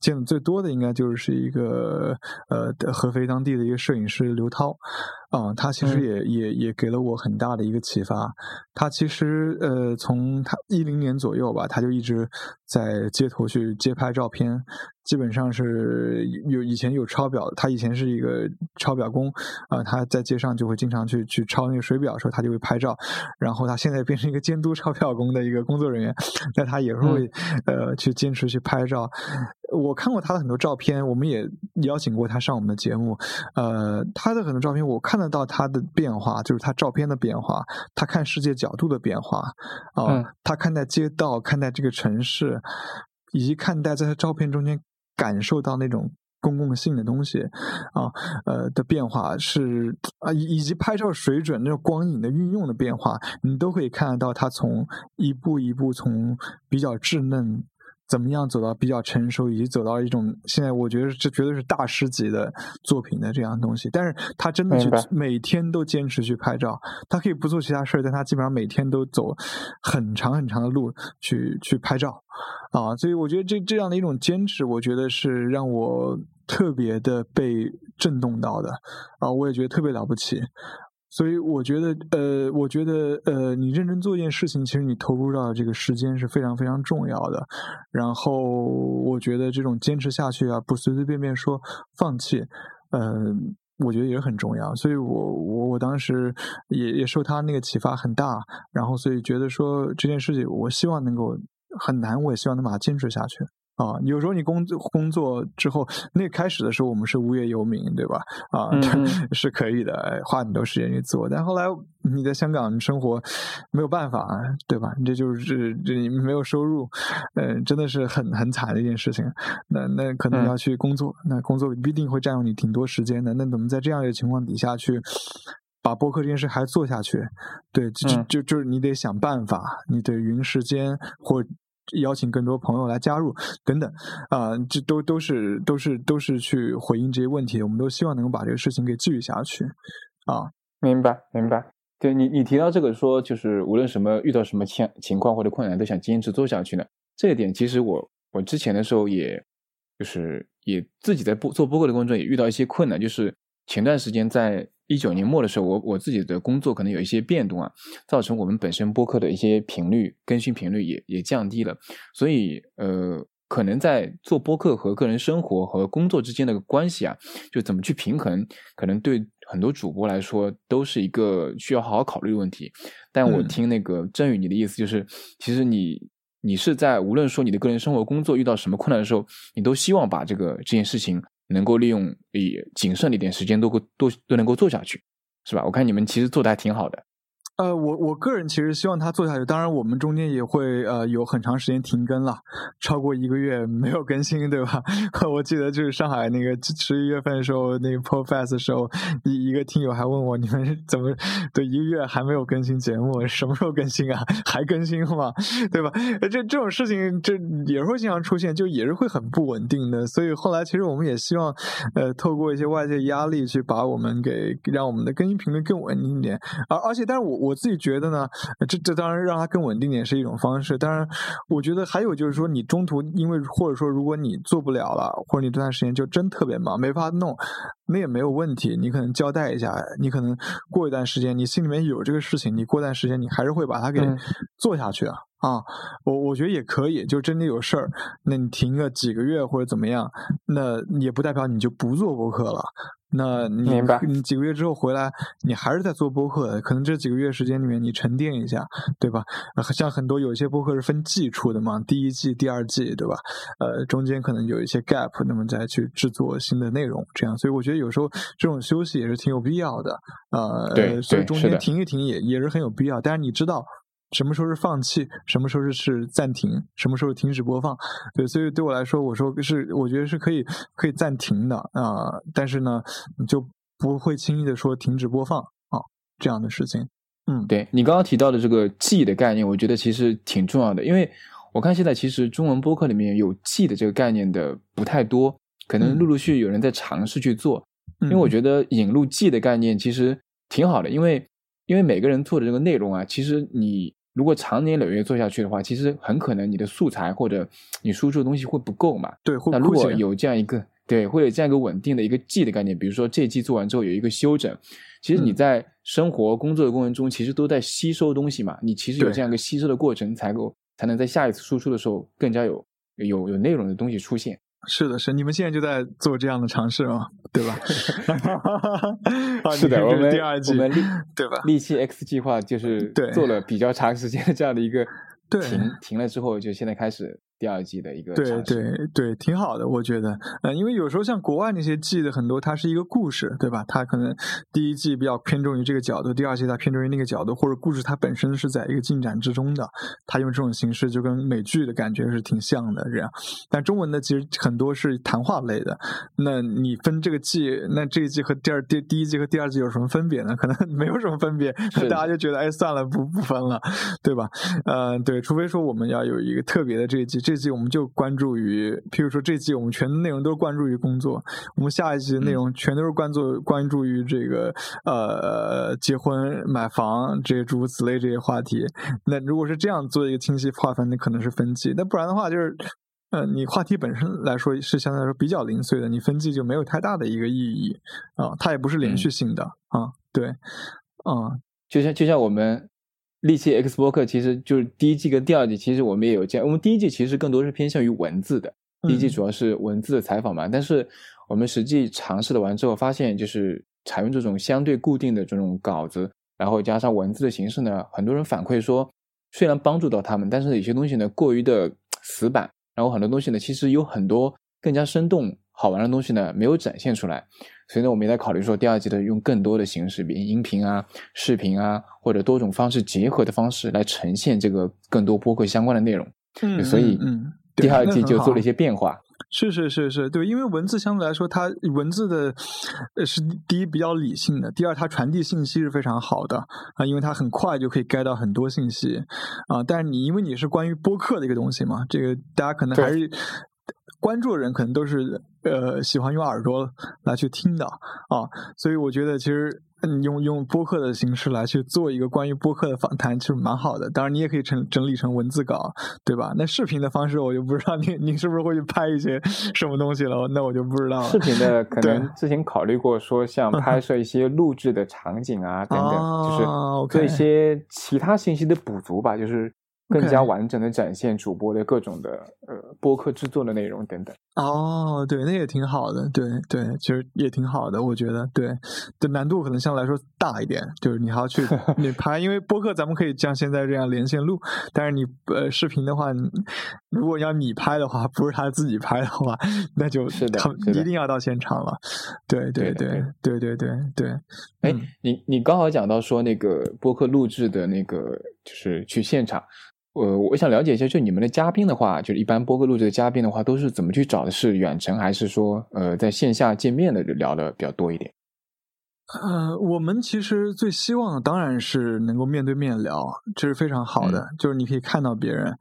[SPEAKER 2] 见的最多的，应该就是一个呃合肥当地的一个摄影师刘涛。啊，他其实也也也给了我很大的一个启发。他其实呃，从他一零年左右吧，他就一直在街头去街拍照片。基本上是有以前有抄表，他以前是一个抄表工啊，他在街上就会经常去去抄那个水表的时候，他就会拍照。然后他现在变成一个监督抄表工的一个工作人员，那他也会呃去坚持去拍照。我看过他的很多照片，我们也邀请过他上我们的节目。呃，他的很多照片我看得到他的变化，就是他照片的变化，他看世界角度的变化啊，他看待街道，看待这个城市，以及看待在他照片中间。感受到那种公共性的东西啊，呃的变化是啊，以以及拍照水准那种光影的运用的变化，你都可以看得到它从一步一步从比较稚嫩。怎么样走到比较成熟，以及走到一种现在，我觉得这绝对是大师级的作品的这样东西。但是他真的去每天都坚持去拍照，他可以不做其他事儿，但他基本上每天都走很长很长的路去去拍照啊。所以我觉得这这样的一种坚持，我觉得是让我特别的被震动到的啊。我也觉得特别了不起。所以我觉得，呃，我觉得，呃，你认真做一件事情，其实你投入到这个时间是非常非常重要的。然后，我觉得这种坚持下去啊，不随随便便说放弃，嗯，我觉得也很重要。所以我我我当时也也受他那个启发很大。然后，所以觉得说这件事情，我希望能够很难，我也希望能把它坚持下去。啊，有时候你工作工作之后，那开始的时候我们是无业游民，对吧？啊，是可以的，花很多时间去做。但后来你在香港生活没有办法，对吧？这就是这没有收入，嗯，真的是很很惨的一件事情。那那可能要去工作，那工作必定会占用你挺多时间的。那怎么在这样的情况底下去把播客这件事还做下去？对，就就就是你得想办法，你得匀时间或。邀请更多朋友来加入，等等，啊，这都都是都是都是去回应这些问题。我们都希望能够把这个事情给继续下去，啊，
[SPEAKER 1] 明白明白。对你你提到这个说，就是无论什么遇到什么情情况或者困难，都想坚持做下去呢。这一点其实我我之前的时候，也就是也自己在播做播客的过程中也遇到一些困难，就是前段时间在。一九年末的时候，我我自己的工作可能有一些变动啊，造成我们本身播客的一些频率更新频率也也降低了，所以呃，可能在做播客和个人生活和工作之间的关系啊，就怎么去平衡，可能对很多主播来说都是一个需要好好考虑的问题。但我听那个振宇你的意思就是，其实你你是在无论说你的个人生活、工作遇到什么困难的时候，你都希望把这个这件事情。能够利用以谨慎的一点时间，都够都都能够做下去，是吧？我看你们其实做的还挺好的。
[SPEAKER 2] 呃，我我个人其实希望他做下去。当然，我们中间也会呃有很长时间停更了，超过一个月没有更新，对吧？我记得就是上海那个十一月份的时候，那个 p r o f e s s 的时候，一一个听友还问我，你们怎么对一个月还没有更新节目？什么时候更新啊？还更新吗？对吧？这这种事情这也是会经常出现，就也是会很不稳定的。所以后来其实我们也希望呃透过一些外界压力去把我们给让我们的更新频率更稳定一点。而而且，但是我。我自己觉得呢，这这当然让它更稳定点是一种方式。当然，我觉得还有就是说，你中途因为或者说如果你做不了了，或者你这段时间就真特别忙没法弄，那也没有问题。你可能交代一下，你可能过一段时间你心里面有这个事情，你过段时间你还是会把它给做下去啊。啊，我我觉得也可以，就真的有事儿，那你停个几个月或者怎么样，那也不代表你就不做播客了。那你你几个月之后回来，你还是在做播客，可能这几个月时间里面你沉淀一下，对吧？像很多有一些播客是分季出的嘛，第一季、第二季，对吧？呃，中间可能有一些 gap，那么再去制作新的内容，这样。所以我觉得有时候这种休息也是挺有必要的。呃，
[SPEAKER 1] 对，
[SPEAKER 2] 所以中间停一停也也是很有必要。但是你知道。什么时候是放弃？什么时候是是暂停？什么时候停止播放？对，所以对我来说，我说是，我觉得是可以可以暂停的啊。但是呢，就不会轻易的说停止播放啊这样的事情。嗯，
[SPEAKER 1] 对你刚刚提到的这个记忆的概念，我觉得其实挺重要的，因为我看现在其实中文播客里面有“记”的这个概念的不太多，可能陆陆续续有人在尝试去做。因为我觉得引入“记”的概念其实挺好的，因为因为每个人做的这个内容啊，其实你如果长年累月做下去的话，其实很可能你的素材或者你输出的东西会不够嘛。
[SPEAKER 2] 对，
[SPEAKER 1] 那如果有这样一个对，会有这样一个稳定的一个“记”的概念，比如说这季做完之后有一个休整，其实你在生活工作的过程中，其实都在吸收东西嘛。你其实有这样一个吸收的过程，才够才能在下一次输出的时候更加有有有内容的东西出现。
[SPEAKER 2] 是的，是你们现在就在做这样的尝试吗？对吧？
[SPEAKER 1] 是的，我们
[SPEAKER 2] 第二季，
[SPEAKER 1] 我们利
[SPEAKER 2] 对吧？
[SPEAKER 1] 利气 X 计划就是做了比较长时间的这样的一个停停了之后，就现在开始。第二季的一个
[SPEAKER 2] 对对对，挺好的，我觉得，呃，因为有时候像国外那些季的很多，它是一个故事，对吧？它可能第一季比较偏重于这个角度，第二季它偏重于那个角度，或者故事它本身是在一个进展之中的，它用这种形式就跟美剧的感觉是挺像的这样。但中文的其实很多是谈话类的，那你分这个季，那这一季和第二第第一季和第二季有什么分别呢？可能 没有什么分别，大家就觉得哎算了，不不分了，对吧？呃，对，除非说我们要有一个特别的这一季这。这季我们就关注于，譬如说这季我们全内容都是关注于工作，我们下一季的内容全都是关注关注于这个呃结婚、买房这些诸如此类这些话题。那如果是这样做一个清晰划分，那可能是分季；那不然的话，就是呃你话题本身来说是相对来说比较零碎的，你分季就没有太大的一个意义啊，它也不是连续性的啊，对，啊，
[SPEAKER 1] 就像就像我们。利器 X 播客其实就是第一季跟第二季，其实我们也有这样。我们第一季其实更多是偏向于文字的，第一季主要是文字的采访嘛。但是我们实际尝试了完之后，发现就是采用这种相对固定的这种稿子，然后加上文字的形式呢，很多人反馈说，虽然帮助到他们，但是有些东西呢过于的死板，然后很多东西呢其实有很多更加生动好玩的东西呢没有展现出来。所以呢，我们也在考虑说，第二季的用更多的形式，比如音频啊、视频啊，或者多种方式结合的方式来呈现这个更多播客相关的内容。
[SPEAKER 2] 嗯，
[SPEAKER 1] 所以
[SPEAKER 2] 嗯，
[SPEAKER 1] 第二季就做了一些变化。
[SPEAKER 2] 是是是是，对，因为文字相对来说，它文字的呃是第一比较理性的，第二它传递信息是非常好的啊，因为它很快就可以 get 到很多信息啊。但是你因为你是关于播客的一个东西嘛，这个大家可能还是。关注的人可能都是呃喜欢用耳朵来去听的啊，所以我觉得其实用用播客的形式来去做一个关于播客的访谈，其实蛮好的。当然，你也可以成整理成文字稿，对吧？那视频的方式我就不知道你你是不是会去拍一些什么东西了？那我就不知道了。
[SPEAKER 1] 视频的 可能之前考虑过说像拍摄一些录制的场景啊等等，就是做一些其他信息的补足吧，就是。更加完整的展现主播的各种的呃播客制作的内容等等。
[SPEAKER 2] 哦，对，那也挺好的，对对，其实也挺好的，我觉得，对，的难度可能相对来说大一点，就是你还要去 你拍，因为播客咱们可以像现在这样连线录，但是你呃视频的话，如果要你拍的话，不是他自己拍的话，那就是
[SPEAKER 1] 的，
[SPEAKER 2] 一定要到现场了。对对对对对对对。
[SPEAKER 1] 哎，你你刚好讲到说那个播客录制的那个，就是去现场。呃，我想了解一下，就你们的嘉宾的话，就是一般播客录制的嘉宾的话，都是怎么去找的？是远程还是说呃在线下见面的聊的比较多一点？
[SPEAKER 2] 呃，我们其实最希望的当然是能够面对面聊，这是非常好的，就是你可以看到别人，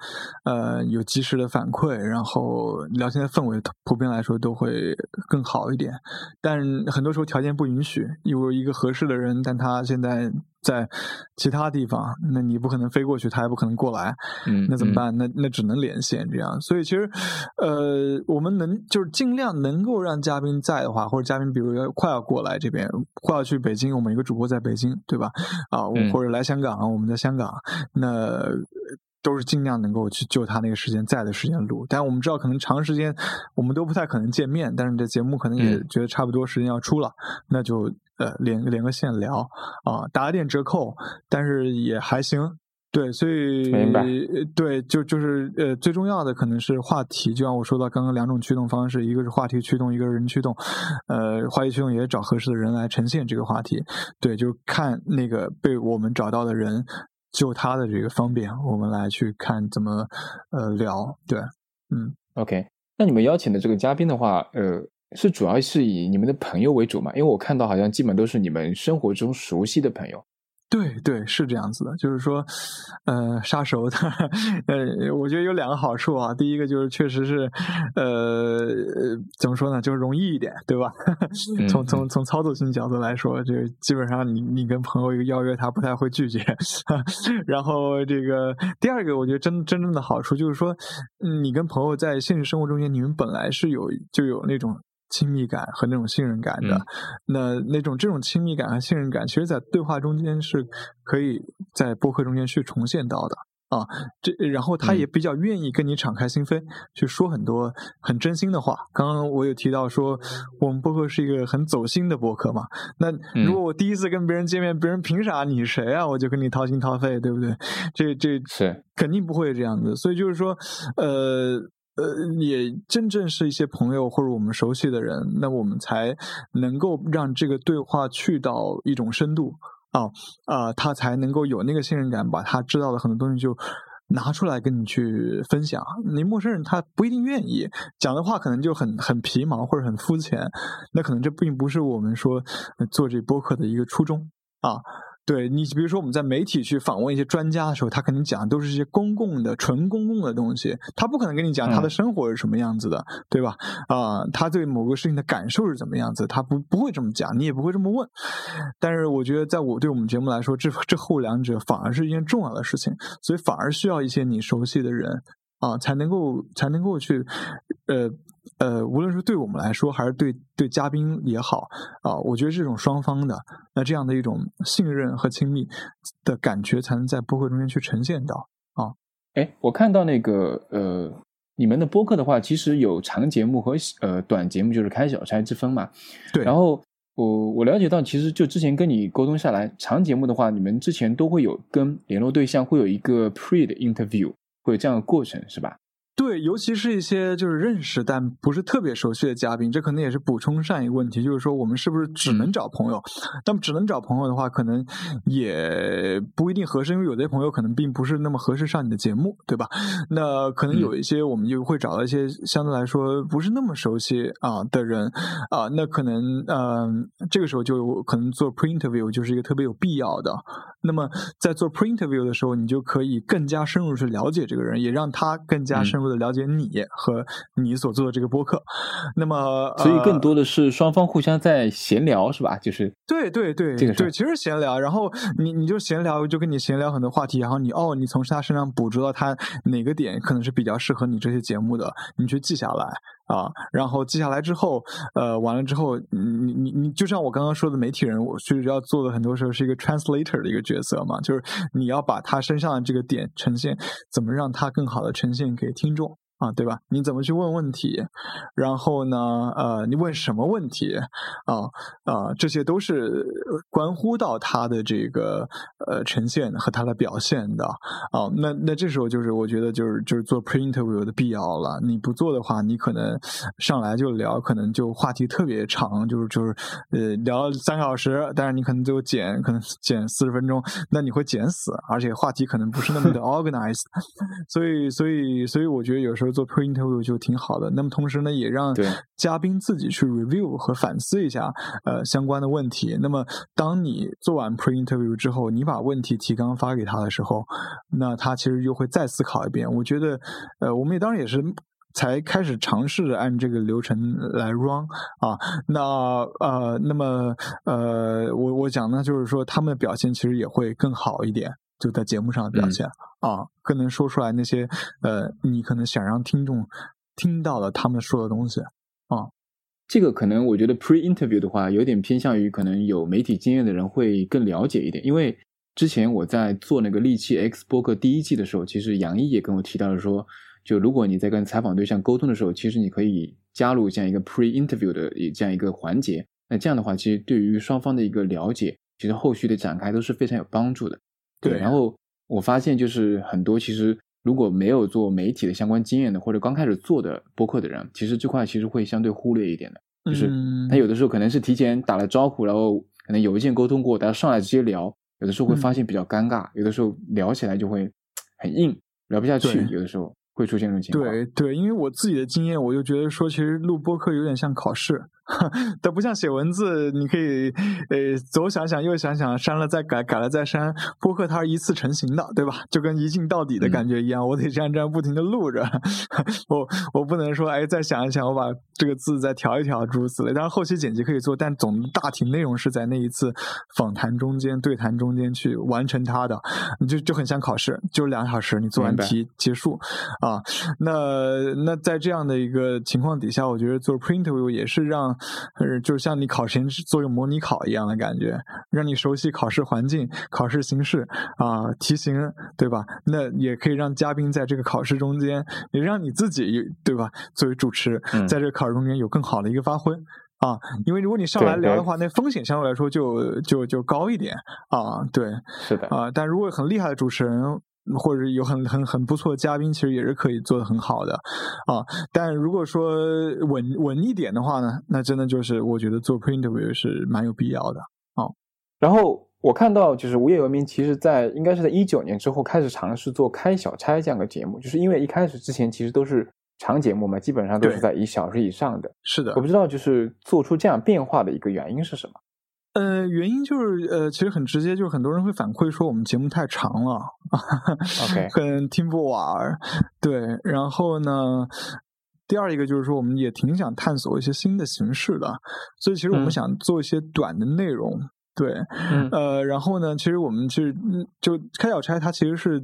[SPEAKER 2] 呃，有及时的反馈，然后聊天的氛围普遍来说都会更好一点。但很多时候条件不允许，有一个合适的人，但他现在。在其他地方，那你不可能飞过去，他也不可能过来，
[SPEAKER 1] 嗯，
[SPEAKER 2] 那怎么办？那那只能连线这样。所以其实，呃，我们能就是尽量能够让嘉宾在的话，或者嘉宾比如要快要过来这边，快要去北京，我们一个主播在北京，对吧？啊，或者来香港，我们在香港，那。都是尽量能够去就他那个时间在的时间录，但我们知道可能长时间我们都不太可能见面，但是你的节目可能也觉得差不多时间要出了，那就呃连连个线聊啊，打点折扣，但是也还行。对，所以对，就就是呃最重要的可能是话题，就像我说到刚刚两种驱动方式，一个是话题驱动，一个是人驱动。呃，话题驱动也找合适的人来呈现这个话题，对，就看那个被我们找到的人。就他的这个方便，我们来去看怎么呃聊，对，嗯
[SPEAKER 1] ，OK。那你们邀请的这个嘉宾的话，呃，是主要是以你们的朋友为主嘛？因为我看到好像基本都是你们生活中熟悉的朋友。
[SPEAKER 2] 对对，是这样子的，就是说，呃，杀熟的，呃，我觉得有两个好处啊。第一个就是确实是，呃，怎么说呢，就是容易一点，对吧？从从从操作性角度来说，就基本上你你跟朋友一个邀约，他不太会拒绝。然后这个第二个，我觉得真真正的好处就是说，你跟朋友在现实生活中间，你们本来是有就有那种。亲密感和那种信任感的，那那种这种亲密感和信任感，其实，在对话中间是可以在播客中间去重现到的啊。这然后他也比较愿意跟你敞开心扉，去说很多很真心的话。刚刚我有提到说，我们播客是一个很走心的播客嘛。那如果我第一次跟别人见面，别人凭啥你谁啊？我就跟你掏心掏肺，对不对？这这
[SPEAKER 1] 是
[SPEAKER 2] 肯定不会这样子。所以就是说，呃。呃，也真正是一些朋友或者我们熟悉的人，那我们才能够让这个对话去到一种深度啊啊，他才能够有那个信任感，把他知道的很多东西就拿出来跟你去分享。你陌生人他不一定愿意讲的话，可能就很很皮毛或者很肤浅，那可能这并不是我们说做这播客的一个初衷啊。对你，比如说我们在媒体去访问一些专家的时候，他肯定讲的都是一些公共的、纯公共的东西，他不可能跟你讲他的生活是什么样子的，对吧？啊，他对某个事情的感受是怎么样子，他不不会这么讲，你也不会这么问。但是我觉得，在我对我们节目来说，这这后两者反而是一件重要的事情，所以反而需要一些你熟悉的人啊，才能够才能够去呃。呃，无论是对我们来说，还是对对嘉宾也好啊，我觉得这种双方的那这样的一种信任和亲密的感觉，才能在播客中间去呈现到啊。
[SPEAKER 1] 哎，我看到那个呃，你们的播客的话，其实有长节目和呃短节目，就是开小差之分嘛。
[SPEAKER 2] 对。
[SPEAKER 1] 然后我我了解到，其实就之前跟你沟通下来，长节目的话，你们之前都会有跟联络对象会有一个 pre 的 interview，会有这样的过程，是吧？
[SPEAKER 2] 对，尤其是一些就是认识但不是特别熟悉的嘉宾，这可能也是补充上一个问题，就是说我们是不是只能找朋友？那么只能找朋友的话，可能也不一定合适，因为有些朋友可能并不是那么合适上你的节目，对吧？那可能有一些我们就会找到一些相对来说不是那么熟悉啊的人啊，那可能嗯，这个时候就可能做 pre interview 就是一个特别有必要的。那么在做 pre interview 的时候，你就可以更加深入去了解这个人，也让他更加深入。了解你和你所做的这个播客，那么
[SPEAKER 1] 所以更多的是双方互相在闲聊，是吧？就是
[SPEAKER 2] 对对对，
[SPEAKER 1] 这个
[SPEAKER 2] 对，其实闲聊，然后你你就闲聊，就跟你闲聊很多话题，然后你哦，你从他身上捕捉到他哪个点可能是比较适合你这些节目的，你去记下来啊，然后记下来之后，呃，完了之后，你你你就像我刚刚说的媒体人，我其实要做的很多时候是一个 translator 的一个角色嘛，就是你要把他身上的这个点呈现，怎么让他更好的呈现给听众。啊，对吧？你怎么去问问题？然后呢？呃，你问什么问题？啊啊，这些都是关乎到他的这个呃呈现和他的表现的啊。那那这时候就是我觉得就是就是做 pre interview 的必要了。你不做的话，你可能上来就聊，可能就话题特别长，就是就是呃聊三个小时，但是你可能就剪，可能剪四十分钟，那你会剪死，而且话题可能不是那么的 organized。所以所以所以，我觉得有时候。做 pre interview 就挺好的，那么同时呢，也让嘉宾自己去 review 和反思一下呃相关的问题。那么当你做完 pre interview 之后，你把问题提纲发给他的时候，那他其实又会再思考一遍。我觉得呃，我们也当然也是才开始尝试着按这个流程来 run 啊。那呃，那么呃，我我讲呢，就是说他们的表现其实也会更好一点。就在节目上的表现啊，更能说出来那些呃，你可能想让听众听到了他们说的东西啊。
[SPEAKER 1] 这个可能我觉得 pre interview 的话，有点偏向于可能有媒体经验的人会更了解一点。因为之前我在做那个利器 X 播客第一季的时候，其实杨毅也跟我提到了说，就如果你在跟采访对象沟通的时候，其实你可以加入这样一个 pre interview 的这样一个环节。那这样的话，其实对于双方的一个了解，其实后续的展开都是非常有帮助的。对，然后我发现就是很多其实如果没有做媒体的相关经验的，或者刚开始做的播客的人，其实这块其实会相对忽略一点的。就是他有的时候可能是提前打了招呼，然后可能邮件沟通过，大家上来直接聊，有的时候会发现比较尴尬，有的时候聊起来就会很硬，聊不下去，有的时候会出现这种情况。
[SPEAKER 2] 对对，因为我自己的经验，我就觉得说，其实录播客有点像考试。但不像写文字，你可以呃左想想右想想，删了再改，改了再删。播客它是一次成型的，对吧？就跟一镜到底的感觉一样，我得这样这样不停的录着。我我不能说哎再想一想，我把这个字再调一调，诸如此类。当然后期剪辑可以做，但总大体内容是在那一次访谈中间、对谈中间去完成它的，就就很像考试，就两小时你做完题结束啊。那那在这样的一个情况底下，我觉得做 print view。也是让，呃，就像你考前做一个模拟考一样的感觉，让你熟悉考试环境、考试形式啊，题型，对吧？那也可以让嘉宾在这个考试中间，也让你自己，对吧？作为主持，在这个考试中间有更好的一个发挥啊。因为如果你上来聊的话，那风险相对来说就就就高一点啊。对，
[SPEAKER 1] 是的
[SPEAKER 2] 啊。但如果很厉害的主持人。或者有很很很不错的嘉宾，其实也是可以做的很好的啊。但如果说稳稳一点的话呢，那真的就是我觉得做 pre interview 是蛮有必要的啊。
[SPEAKER 1] 然后我看到就是无业游民，其实在应该是在一九年之后开始尝试做开小差这样的节目，就是因为一开始之前其实都是长节目嘛，基本上都是在一小时以上的。
[SPEAKER 2] 是的，
[SPEAKER 1] 我不知道就是做出这样变化的一个原因是什么。
[SPEAKER 2] 呃，原因就是呃，其实很直接，就是很多人会反馈说我们节目太长了
[SPEAKER 1] ，OK，
[SPEAKER 2] 可能听不完。对，然后呢，第二一个就是说，我们也挺想探索一些新的形式的，所以其实我们想做一些短的内容。对，呃，然后呢，其实我们是就开小差，它其实是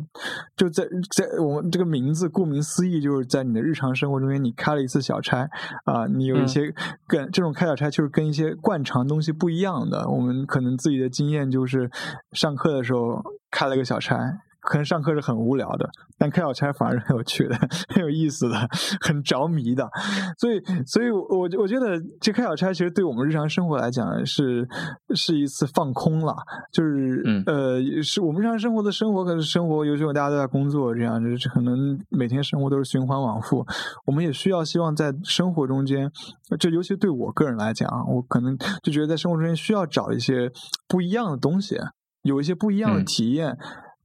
[SPEAKER 2] 就在在我们这个名字，顾名思义，就是在你的日常生活中间，你开了一次小差啊，你有一些跟这种开小差，就是跟一些惯常东西不一样的。我们可能自己的经验就是上课的时候开了个小差。可能上课是很无聊的，但开小差反而是很有趣的、很有意思的、很着迷的。所以，所以我我觉得这开小差其实对我们日常生活来讲是是一次放空了，就是呃，是我们日常生活的生活，可能生活，尤其我大家都在工作，这样就是可能每天生活都是循环往复。我们也需要希望在生活中间，就尤其对我个人来讲，我可能就觉得在生活中间需要找一些不一样的东西，有一些不一样的体验。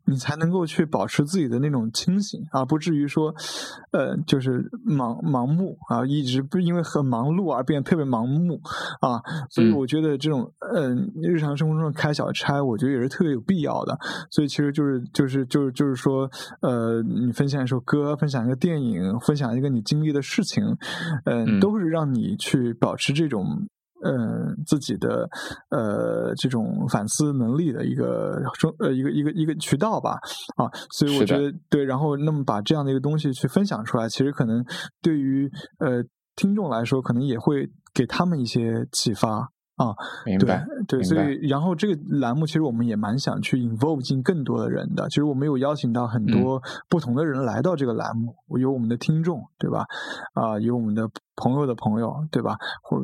[SPEAKER 2] 你才能够去保持自己的那种清醒啊，不至于说，呃，就是盲盲目啊，一直不因为很忙碌而变得特别盲目啊。所以我觉得这种嗯，日常生活中的开小差，我觉得也是特别有必要的。所以其实就是就是就是就是说，呃，你分享一首歌，分享一个电影，分享一个你经历的事情，嗯，都是让你去保持这种。嗯，自己的呃这种反思能力的一个中呃一个一个一个渠道吧啊，所以我觉得对，然后那么把这样的一个东西去分享出来，其实可能对于呃听众来说，可能也会给他们一些启发啊。
[SPEAKER 1] 明
[SPEAKER 2] 白，对，所以然后这个栏目其实我们也蛮想去 involve 进更多的人的，其实我们有邀请到很多不同的人来到这个栏目，有我们的听众对吧？啊，有我们的朋友的朋友对吧？或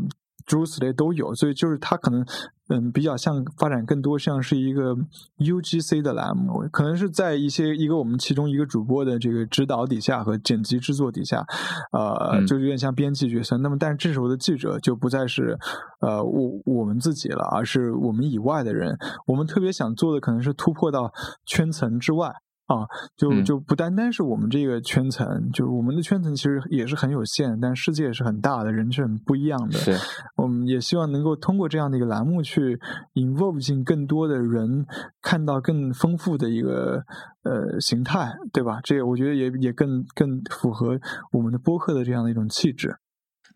[SPEAKER 2] 诸如此类都有，所以就是它可能，嗯，比较像发展更多像是一个 UGC 的栏目，可能是在一些一个我们其中一个主播的这个指导底下和剪辑制作底下，呃，就有点像编辑角色。那么，但是这时候的记者就不再是呃我我们自己了，而是我们以外的人。我们特别想做的可能是突破到圈层之外。啊，就就不单单是我们这个圈层，就是我们的圈层其实也是很有限，但世界是很大的，人是很不一样的。
[SPEAKER 1] 是，
[SPEAKER 2] 我们也希望能够通过这样的一个栏目去 involve 进更多的人，看到更丰富的一个呃形态，对吧？这个我觉得也也更更符合我们的播客的这样的一种气质。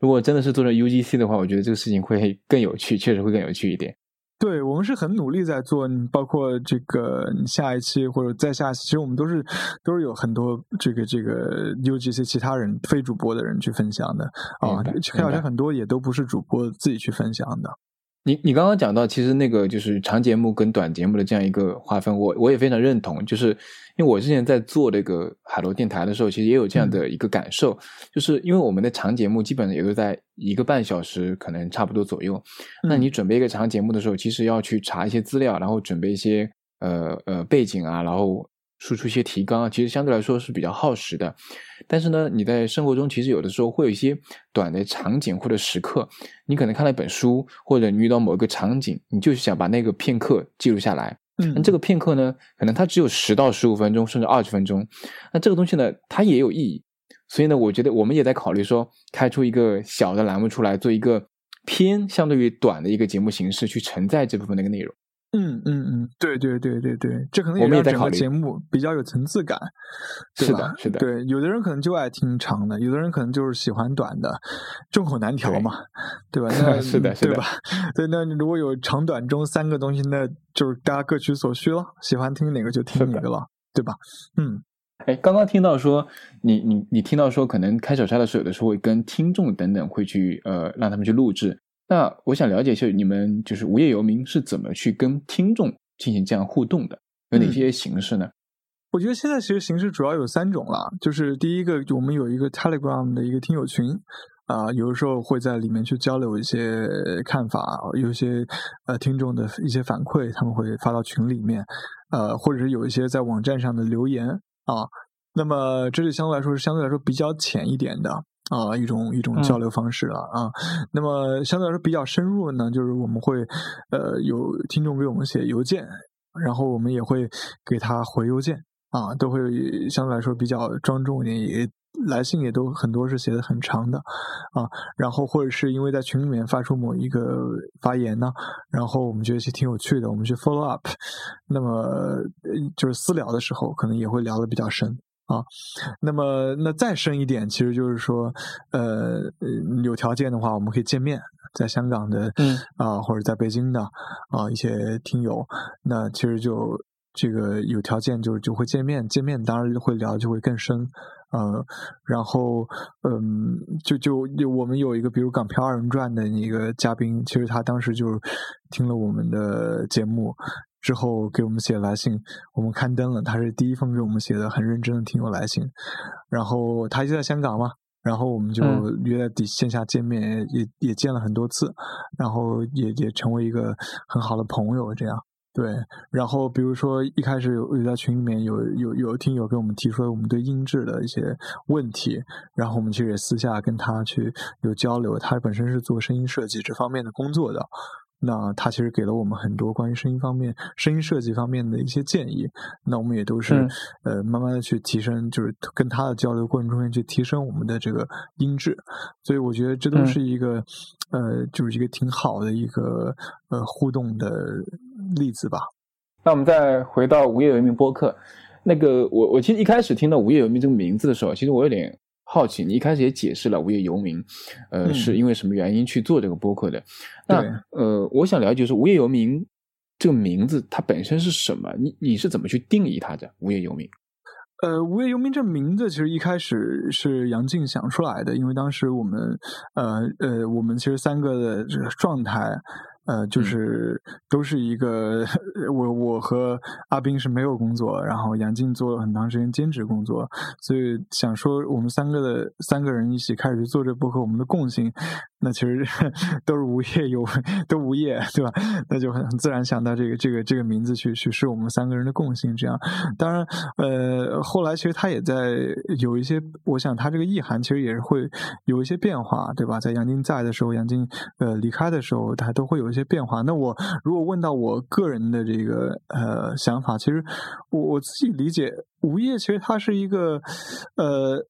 [SPEAKER 1] 如果真的是做成 UGC 的话，我觉得这个事情会更有趣，确实会更有趣一点。
[SPEAKER 2] 对我们是很努力在做，包括这个下一期或者再下期，其实我们都是都是有很多这个这个 UGC 其他人非主播的人去分享的啊，开好像很多也都不是主播自己去分享的。
[SPEAKER 1] 你你刚刚讲到，其实那个就是长节目跟短节目的这样一个划分，我我也非常认同，就是。因为我之前在做这个海螺电台的时候，其实也有这样的一个感受，就是因为我们的长节目基本上也都在一个半小时，可能差不多左右。那你准备一个长节目的时候，其实要去查一些资料，然后准备一些呃呃背景啊，然后输出一些提纲，其实相对来说是比较耗时的。但是呢，你在生活中其实有的时候会有一些短的场景或者时刻，你可能看了一本书，或者你遇到某一个场景，你就是想把那个片刻记录下来。那这个片刻呢，可能它只有十到十五分钟，甚至二十分钟。那这个东西呢，它也有意义。所以呢，我觉得我们也在考虑说，开出一个小的栏目出来，做一个偏相对于短的一个节目形式去承载这部分的一个内容。
[SPEAKER 2] 嗯嗯嗯，对对对对对，这可能
[SPEAKER 1] 我们也
[SPEAKER 2] 让整个节目比较有层次感，
[SPEAKER 1] 是的，是的，
[SPEAKER 2] 对，有的人可能就爱听长的，有的人可能就是喜欢短的，众口难调嘛，对吧？那
[SPEAKER 1] 是的是的
[SPEAKER 2] 对吧？对，那如果有长短中三个东西，那就是大家各取所需了，喜欢听哪个就听哪个了，对吧？嗯
[SPEAKER 1] 哎，刚刚听到说你你你听到说可能开小差的时候，有的时候会跟听众等等会去呃让他们去录制。那我想了解一下，你们就是无业游民是怎么去跟听众进行这样互动的？有哪些形式呢？
[SPEAKER 2] 我觉得现在其实形式主要有三种了，就是第一个，我们有一个 Telegram 的一个听友群，啊、有的时候会在里面去交流一些看法，有一些呃听众的一些反馈，他们会发到群里面，呃，或者是有一些在网站上的留言啊。那么这是相对来说是相对来说比较浅一点的啊、一种一种交流方式了啊。那么相对来说比较深入的呢，就是我们会呃有听众给我们写邮件，然后我们也会给他回邮件啊，都会相对来说比较庄重一点，也来信也都很多是写的很长的啊，然后或者是因为在群里面发出某一个发言呢，然后我们觉得其实挺有趣的，我们去 follow up，那么呃就是私聊的时候可能也会聊的比较深。啊，那么那再深一点，其实就是说，呃，呃有条件的话，我们可以见面，在香港的，
[SPEAKER 1] 嗯
[SPEAKER 2] 啊，或者在北京的啊一些听友，那其实就这个有条件就就会见面，见面当然会聊就会更深，呃，然后嗯，就就就我们有一个比如港漂二人转的一个嘉宾，其实他当时就听了我们的节目。之后给我们写来信，我们刊登了，他是第一封给我们写的，很认真的听友来信。然后他就在香港嘛，然后我们就
[SPEAKER 1] 嗯
[SPEAKER 2] 约在底线下见面，也也见了很多次，然后也也成为一个很好的朋友，这样。对，然后比如说一开始有有在群里面有有有听友给我们提出了我们对音质的一些问题，然后我们其实也私下跟他去有交流，他本身是做声音设计这方面的工作的，那他其实给了我们很多关于声音方面、声音设计方面的一些建议，那我们也都是、
[SPEAKER 1] 嗯
[SPEAKER 2] 呃慢慢的去提升，就是跟他的交流过程中间去提升我们的这个音质，所以我觉得这都
[SPEAKER 1] 嗯。
[SPEAKER 2] 是一个、呃就是一个挺好的一个呃互动的例子吧。
[SPEAKER 1] 那我们再回到无业游民播客，那个我我其实一开始听到无业游民这个名字的时候，其实我有点好奇，你一开始也解释了无业游民，呃，
[SPEAKER 2] 嗯
[SPEAKER 1] 是因为什么原因去做这个播客的？那呃，我想了解是无业游民这个名字它本身是什么？你你是怎么去定义它的？无业游民？
[SPEAKER 2] 呃，无业游民这名字其实一开始是杨静想出来的，因为当时我们，呃呃，我们其实三个的这个状态，呃，就
[SPEAKER 1] 嗯。
[SPEAKER 2] 是都是一个，我我和阿斌是没有工作，然后杨静做了很长时间兼职工作，所以想说我们三个的三个人一起开始做这播客，我们的共性，那其实 都是无业游，都无业，对吧？那就很很自然想到这个这个这个名字去去是我们三个人的共性，这样。当然，呃，后来其实他也在有一些，我想他这个意涵其实也是会有一些变化，对吧？在杨晶在的时候，杨晶呃离开的时候，他都会有一些变化。那我如果问到我个人的这个呃想法，其实我我自己理解，无业其实它是一个呃。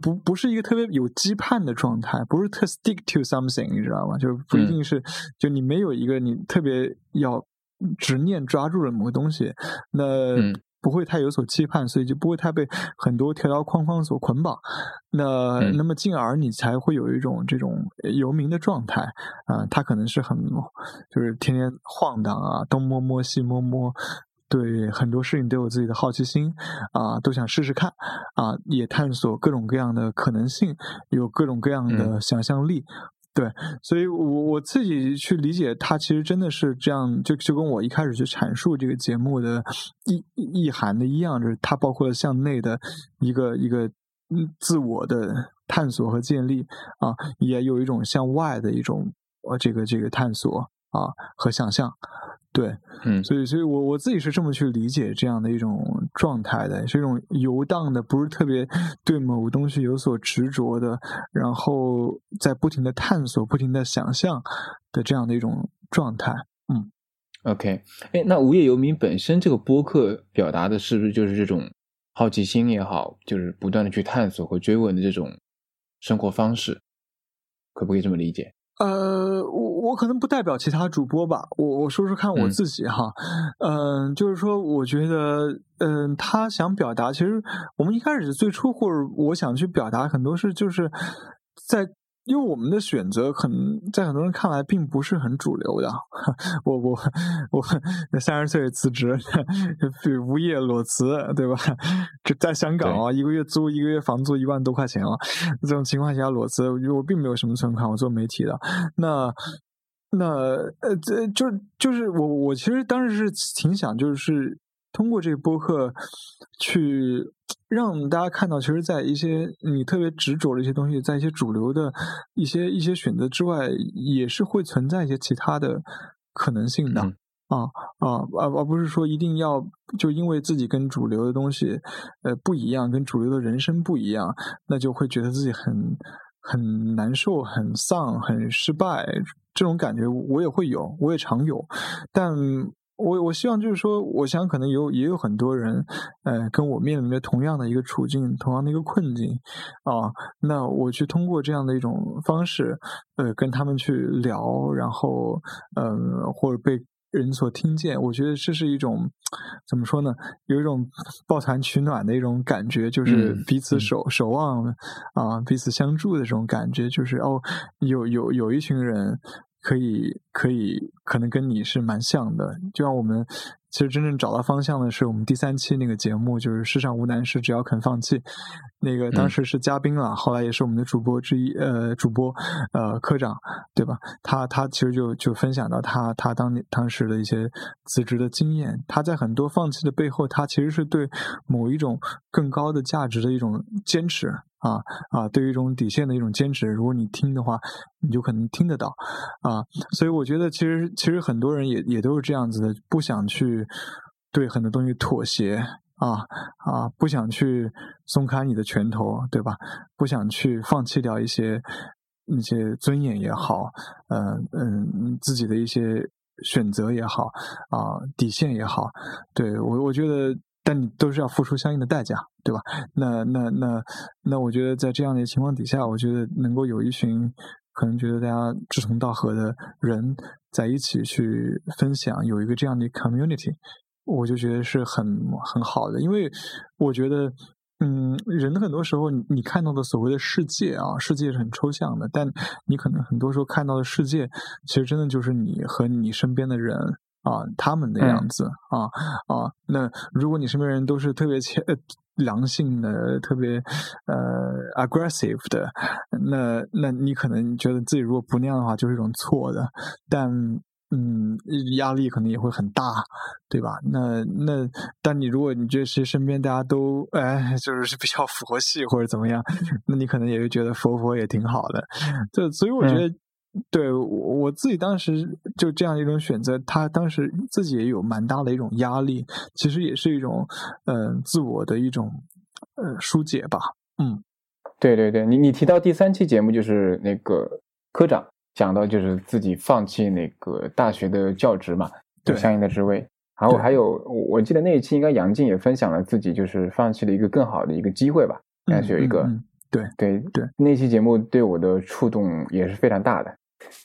[SPEAKER 2] 不不是一个特别有羁绊的状态，不是特 stick to something，你知道吗？就是不一定是，就你没有一个你特别要执念抓住了某个东西，那
[SPEAKER 1] 嗯
[SPEAKER 2] 不会太有所期盼，所以就不会太被很多条条框框所捆绑。那、
[SPEAKER 1] 嗯
[SPEAKER 2] 那么进而你才会有一种这种游民的状态啊、他可能是很就是天天晃荡啊，东摸摸西摸摸。对很多事情都有自己的好奇心啊，都想试试看啊，也探索各种各样的可能性，有各种各样的想象力。对，所以我我自己去理解它，其实真的是这样，就就跟我一开始去阐述这个节目的意意涵的一样，就是它包括了向内的一个一个嗯自我的探索和建立啊，也有一种向外的一种呃这个这个探索啊和想象。对，
[SPEAKER 1] 嗯
[SPEAKER 2] 所以，所以我我自己是这么去理解这样的一种状态的，是一种游荡的，不是特别对某个东西有所执着的，然后在不停的探索、不停的想象的这样的一种状态。
[SPEAKER 1] 嗯 OK，哎，那无业游民本身这个播客表达的是不是就是这种好奇心也好，就是不断的去探索和追问的这种生活方式？可不可以这么理解？
[SPEAKER 2] 呃，我我可能不代表其他主播吧，我我说说看我自己哈，嗯，就是说，我觉得，嗯，他想表达，其实我们一开始最初或者我想去表达很多是就是在。因为我们的选择，可能在很多人看来并不是很主流的。我我我三十岁辞职，无业裸辞，对吧？这在香港啊，一个月租一个月房租一万多块钱啊，这种情况下裸辞，我并没有什么存款，我做媒体的。那那呃，这就就是我我其实当时是挺想，就是通过这个播客去。让大家看到，其实，在一些你特别执着的一些东西，在一些主流的一些一些选择之外，也是会存在一些其他的可能性的啊啊而而不是说一定要就因为自己跟主流的东西呃不一样，跟主流的人生不一样，那就会觉得自己很很难受、很丧、很失败这种感觉，我也会有，我也常有，但。我我希望就是说，我想可能有也有很多人，呃，跟我面临着同样的一个处境，同样的一个困境，啊，那我去通过这样的一种方式，呃，跟他们去聊，然后，嗯，或者被人所听见，我觉得这是一种怎么说呢？有一种抱团取暖的一种感觉，就是彼此守守望啊，彼此相助的这种感觉，就是哦，有有有一群人。可以，可以，可能跟你是蛮像的。就像我们其实真正找到方向的是我们第三期那个节目，就是“世上无难事，只要肯放弃”。那个当时是嘉宾了，后来也是我们的主播之一，呃，主播，呃，科长，对吧？他他其实就就分享到他他当年当时的一些辞职的经验。他在很多放弃的背后，他其实是对某一种更高的价值的一种坚持。啊啊，对于一种底线的一种坚持，如果你听的话，你就可能听得到啊。所以我觉得，其实其实很多人也也都是这样子的，不想去对很多东西妥协啊啊，不想去松开你的拳头，对吧？不想去放弃掉一些一些尊严也好，嗯嗯，自己的一些选择也好啊，底线也好，对我我觉得。但你都是要付出相应的代价，对吧？那那那那，我觉得在这样的情况底下，我觉得能够有一群可能觉得大家志同道合的人在一起去分享，有一个这样的 community，我就觉得是很很好的。因为我觉得，嗯，人很多时候你你看到的所谓的世界啊，世界是很抽象的，但你可能很多时候看到的世界，其实真的就是你和你身边的人。啊，他们的样子啊啊，那如果你身边人都是特别强、良性的、特别呃 aggressive 的，那那你可能觉得自己如果不那样的话，就是一种错的。但嗯，压力可能也会很大，对吧？那那，但你如果你觉得是身边大家都哎，就是比较佛系或者怎么样，那你可能也会觉得佛佛也挺好的。就所以我觉得。对我我自己当时就这样一种选择，他当时自己也有蛮大的一种压力，其实也是一种嗯自我的一种呃疏解吧。嗯，
[SPEAKER 1] 对对对，你你提到第三期节目就是那个科长讲到就是自己放弃那个大学的教职嘛，
[SPEAKER 2] 对
[SPEAKER 1] 相应的职位，然后还有我记得那一期应该杨静也分享了自己就是放弃了一个更好的一个机会吧，应该是有一个
[SPEAKER 2] 对
[SPEAKER 1] 对
[SPEAKER 2] 对
[SPEAKER 1] 那期节目对我的触动也是非常大的。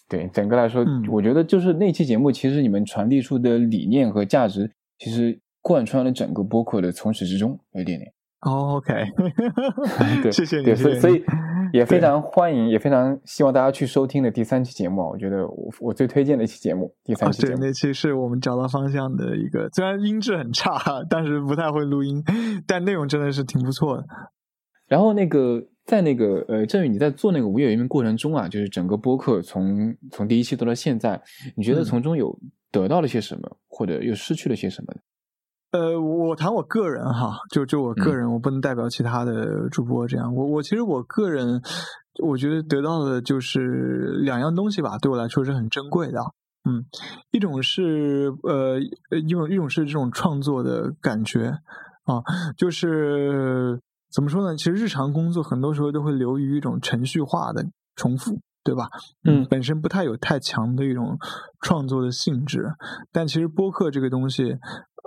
[SPEAKER 1] 对，整个来说，我觉得就是那期节目，其实你们传递出的理念和价值，其实贯穿了整个播客的从始至终，有一点点。
[SPEAKER 2] OK，
[SPEAKER 1] 对，
[SPEAKER 2] 谢谢你。
[SPEAKER 1] 对，所以所以也非常欢迎，也非常希望大家去收听的第三期节目。我觉得我我最推荐的一期节目，第三期节
[SPEAKER 2] 目。对，那期是我们找到方向的一个，虽然音质很差，但是不太会录音，但内容真的是挺不错的。
[SPEAKER 1] 然后那个。在那个呃，振宇，你在做那个无业游民过程中啊，就是整个播客从从第一期做到现在，你觉得从中有得到了些什么，或者又失去了些什么？
[SPEAKER 2] 呃，我谈我个人哈，就就我个人，我不能代表其他的主播这样。我我其实我个人，我觉得得到的就是两样东西吧，对我来说是很珍贵的。嗯，一种是呃，一种一种是这种创作的感觉啊，就是。怎么说呢？其实日常工作很多时候都会流于一种程序化的重复，对吧？
[SPEAKER 1] 嗯，
[SPEAKER 2] 本身不太有太强的一种创作的性质。但其实播客这个东西，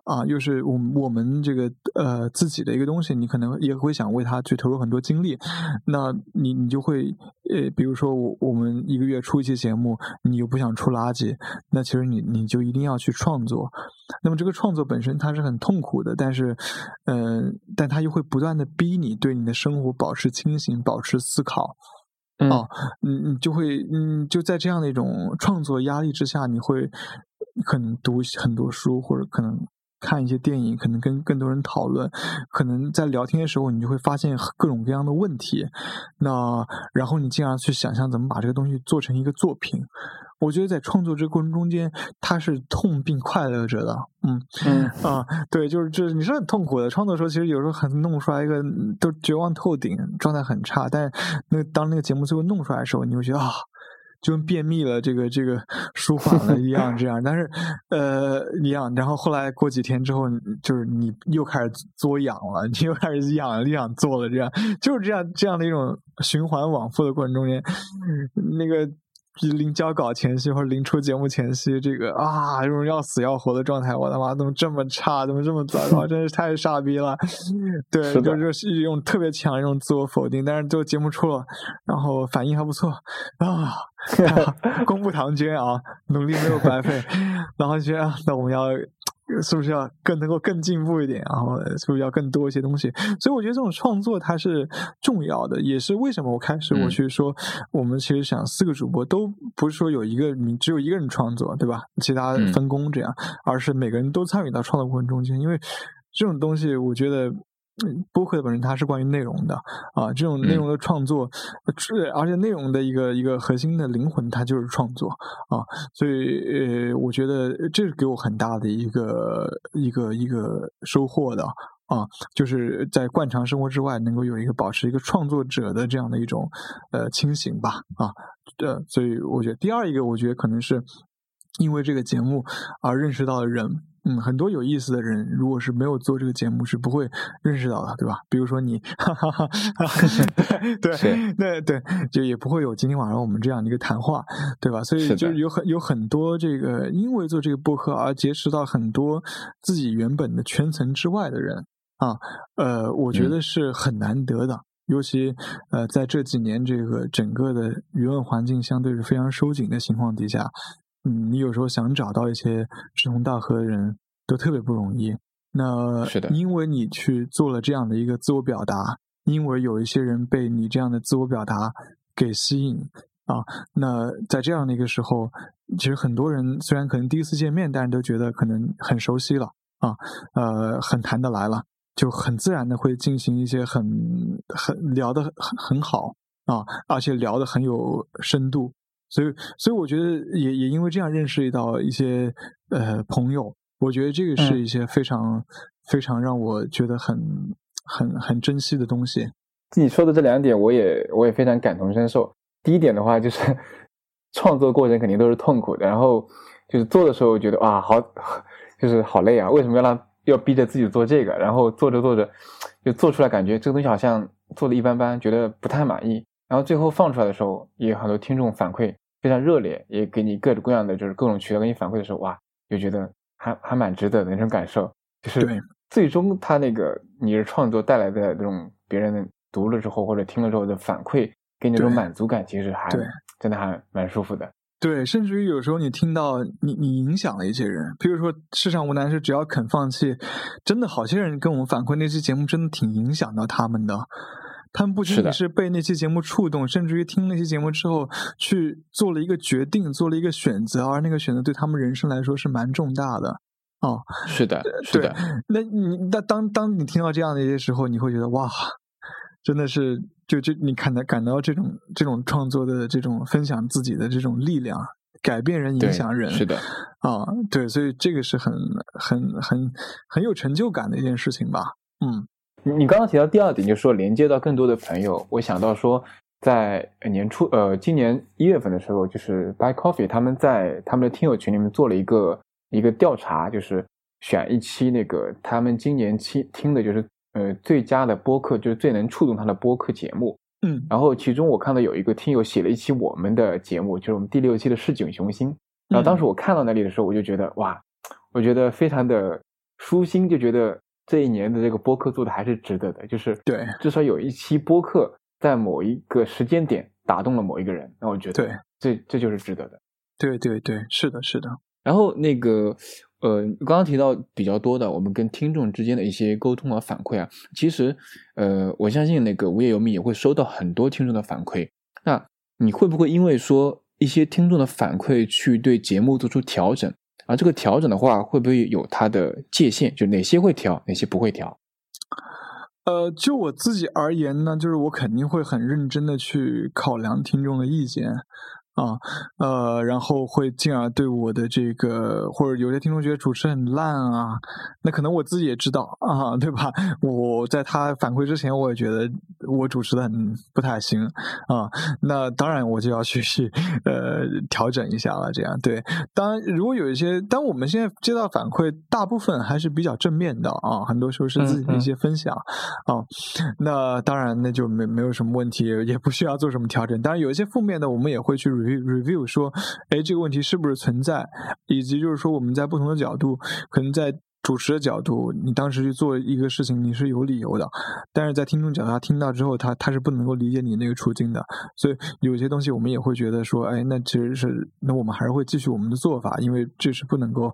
[SPEAKER 2] 啊，又是我我们这个呃自己的一个东西，你可能也会想为它去投入很多精力，那你你就会呃，比如说我我们一个月出一期节目，你又不想出垃圾，那其实你你就一定要去创作，那么这个创作本身它是很痛苦的，但是嗯、呃，但它又会不断的逼你对你的生活保持清醒，保持思考。
[SPEAKER 1] 嗯。
[SPEAKER 2] 哦，你你就会，嗯，就在这样的一种创作压力之下，你会可能读很多书，或者可能看一些电影，可能跟更多人讨论，可能在聊天的时候，你就会发现各种各样的问题。那然后你进而去想象怎么把这个东西做成一个作品。我觉得在创作这个过程中间，它是痛并快乐着的，嗯
[SPEAKER 1] 嗯
[SPEAKER 2] 啊，对，就是就是你是很痛苦的。创作的时候，其实有时候很弄出来一个都绝望透顶，状态很差。但那当那个节目最后弄出来的时候，你会觉得啊，就跟便秘了，这个这个舒缓了一样，这样。但是呃一样，然后后来过几天之后，就是你又开始作痒了，你又开始痒又想做了，这样就是这样这样的一种循环往复的过程中间，那个。临交稿前夕或者临出节目前夕，这个啊，这种要死要活的状态，我他妈怎么这么差，怎么这么糟糕，真是太傻逼了。对，就是一种特别强的一种自我否定，但是最后节目出了，然后反应还不错啊，功不唐捐啊，努力没有白费，然后就觉得啊那我们要。是不是要更能够更进步一点？然后是不是要更多一些东西？所以我觉得这种创作它是重要的，也是为什么我开始我
[SPEAKER 1] 嗯
[SPEAKER 2] 去说，我们其实想四个主播都不是说有一个你只有一个人创作，对吧？其他
[SPEAKER 1] 嗯
[SPEAKER 2] 分工这样，而是每个人都参与到创作过程中间，因为这种东西，我觉得。嗯播客的本身它是关于内容的啊，这种内容的创作，呃是而且内容的一个一个核心的灵魂，它就是创作啊，所以呃，我觉得这是给我很大的一个一个一个收获的啊，就是在惯常生活之外，能够有一个保持一个创作者的这样的一种呃清醒吧啊，呃，所以我觉得第二一个，我觉得可能是因为这个节目而认识到的人。嗯，很多有意思的人，如果是没有做这个节目，是不会认识到的，对吧？比如说你，哈哈哈，对
[SPEAKER 1] 是
[SPEAKER 2] 对对，就也不会有今天晚上我们这样的一个谈话，对吧？所以就是有很有很多这个，因为做这个播客而结识到很多自己原本的圈层之外的人啊，呃，我觉
[SPEAKER 1] 嗯
[SPEAKER 2] 得是很难得的。尤其呃，在这几年这个整个的舆论环境相对是非常收紧的情况底下，嗯，你有时候想找到一些志同道合的人都特别不容易。那
[SPEAKER 1] 是的
[SPEAKER 2] 因为你去做了这样的一个自我表达，因为有一些人被你这样的自我表达给吸引啊，那在这样的一个时候，其实很多人虽然可能第一次见面，但是都觉得可能很熟悉了啊，呃，很谈得来了，就很自然的会进行一些很很聊的很很好啊，而且聊的很有深度。所以，所以我觉得也也因为这样认识到一些呃朋友，我觉得这个是
[SPEAKER 1] 嗯
[SPEAKER 2] 一些非常、非常让我觉得很很很珍惜的东西。
[SPEAKER 1] 你说的这两点，我也我也非常感同身受。第一点的话，就是 创作过程肯定都是痛苦的，然后就是做的时候觉得哇，好，就是好累啊！为什么要让要逼着自己做这个？然后做着做着，就做出来感觉这个东西好像做的一般般，觉得不太满意。然后最后放出来的时候，也有很多听众反馈非常热烈，也给你各种各样的就是各种渠道给你反馈的时候，哇，就觉得还还蛮值得的那种感受。就是
[SPEAKER 2] 对
[SPEAKER 1] 最终他那个你的创作带来的这种别人读了之后或者听了之后的反馈，给你那种满足感，其实还真的还蛮舒服的。
[SPEAKER 2] 对，甚至于有时候你听到你你影响了一些人，比如说世上无难事，只要肯放弃，真的好些人跟我们反馈那期节目真的挺影响到他们的。他们不仅仅是被那期节目触动，甚至于听那期节目之后去做了一个决定，做了一个选择，而那个选择对他们人生来说是蛮重大的。哦，
[SPEAKER 1] 是的，是的，
[SPEAKER 2] 那你那当当你听到这样的一些时候，你会觉得哇，真的是就就你感到感到这种这种创作的这种分享自己的这种力量，改变人、影响人，
[SPEAKER 1] 是的，
[SPEAKER 2] 啊，对，所以这个是很很很很有成就感的一件事情吧。嗯，
[SPEAKER 1] 你你刚刚提到第二点，就是说连接到更多的朋友，我想到说，在年初，呃，今年一月份的时候，就是 Buy Coffee 他们在他们的听友群里面做了一个一个调查，就是选一期那个他们今年期听的就是呃最佳的播客，就是最能触动他的播客节目。
[SPEAKER 2] 嗯
[SPEAKER 1] 然后其中我看到有一个听友写了一期我们的节目，就是我们第六期的市井雄心。然后当时我看到那里的时候，我就觉得哇，我觉得非常的舒心，就觉得这一年的这个播客做的还是值得的，就是
[SPEAKER 2] 对，
[SPEAKER 1] 至少有一期播客在某一个时间点打动了某一个人，那我觉得
[SPEAKER 2] 对，
[SPEAKER 1] 这这就是值得的。
[SPEAKER 2] 对对对，是的，是的。
[SPEAKER 1] 然后那个呃，刚刚提到比较多的，我们跟听众之间的一些沟通和反馈啊，其实呃，我相信那个无业游民也会收到很多听众的反馈。那你会不会因为说一些听众的反馈去对节目做出调整？而这个调整的话，会不会有它的界限？就哪些会调，哪些不会调？
[SPEAKER 2] 呃，就我自己而言呢，就是我肯定会很认真的去考量听众的意见。啊，呃，然后会进而对我的这个，或者有些听众觉得主持很烂啊，那可能我自己也知道啊，对吧？我在他反馈之前，我也觉得我主持的很不太行啊，那当然我就要去去呃调整一下了。这样对，当然如果有一些，当我们现在接到反馈，大部分还是比较正面的啊，很多时候是自己的一些分享啊，那当然那就没没有什么问题，也不需要做什么调整。当然有一些负面的，我们也会去。review review 说，哎，这个问题是不是存在？以及就是说，我们在不同的角度，可能在。主持的角度，你当时去做一个事情，你是有理由的；但是在听众角度，他听到之后，他他是不能够理解你那个处境的。所以有些东西，我们也会觉得说，哎，那其实是那我们还是会继续我们的做法，因为这是不能够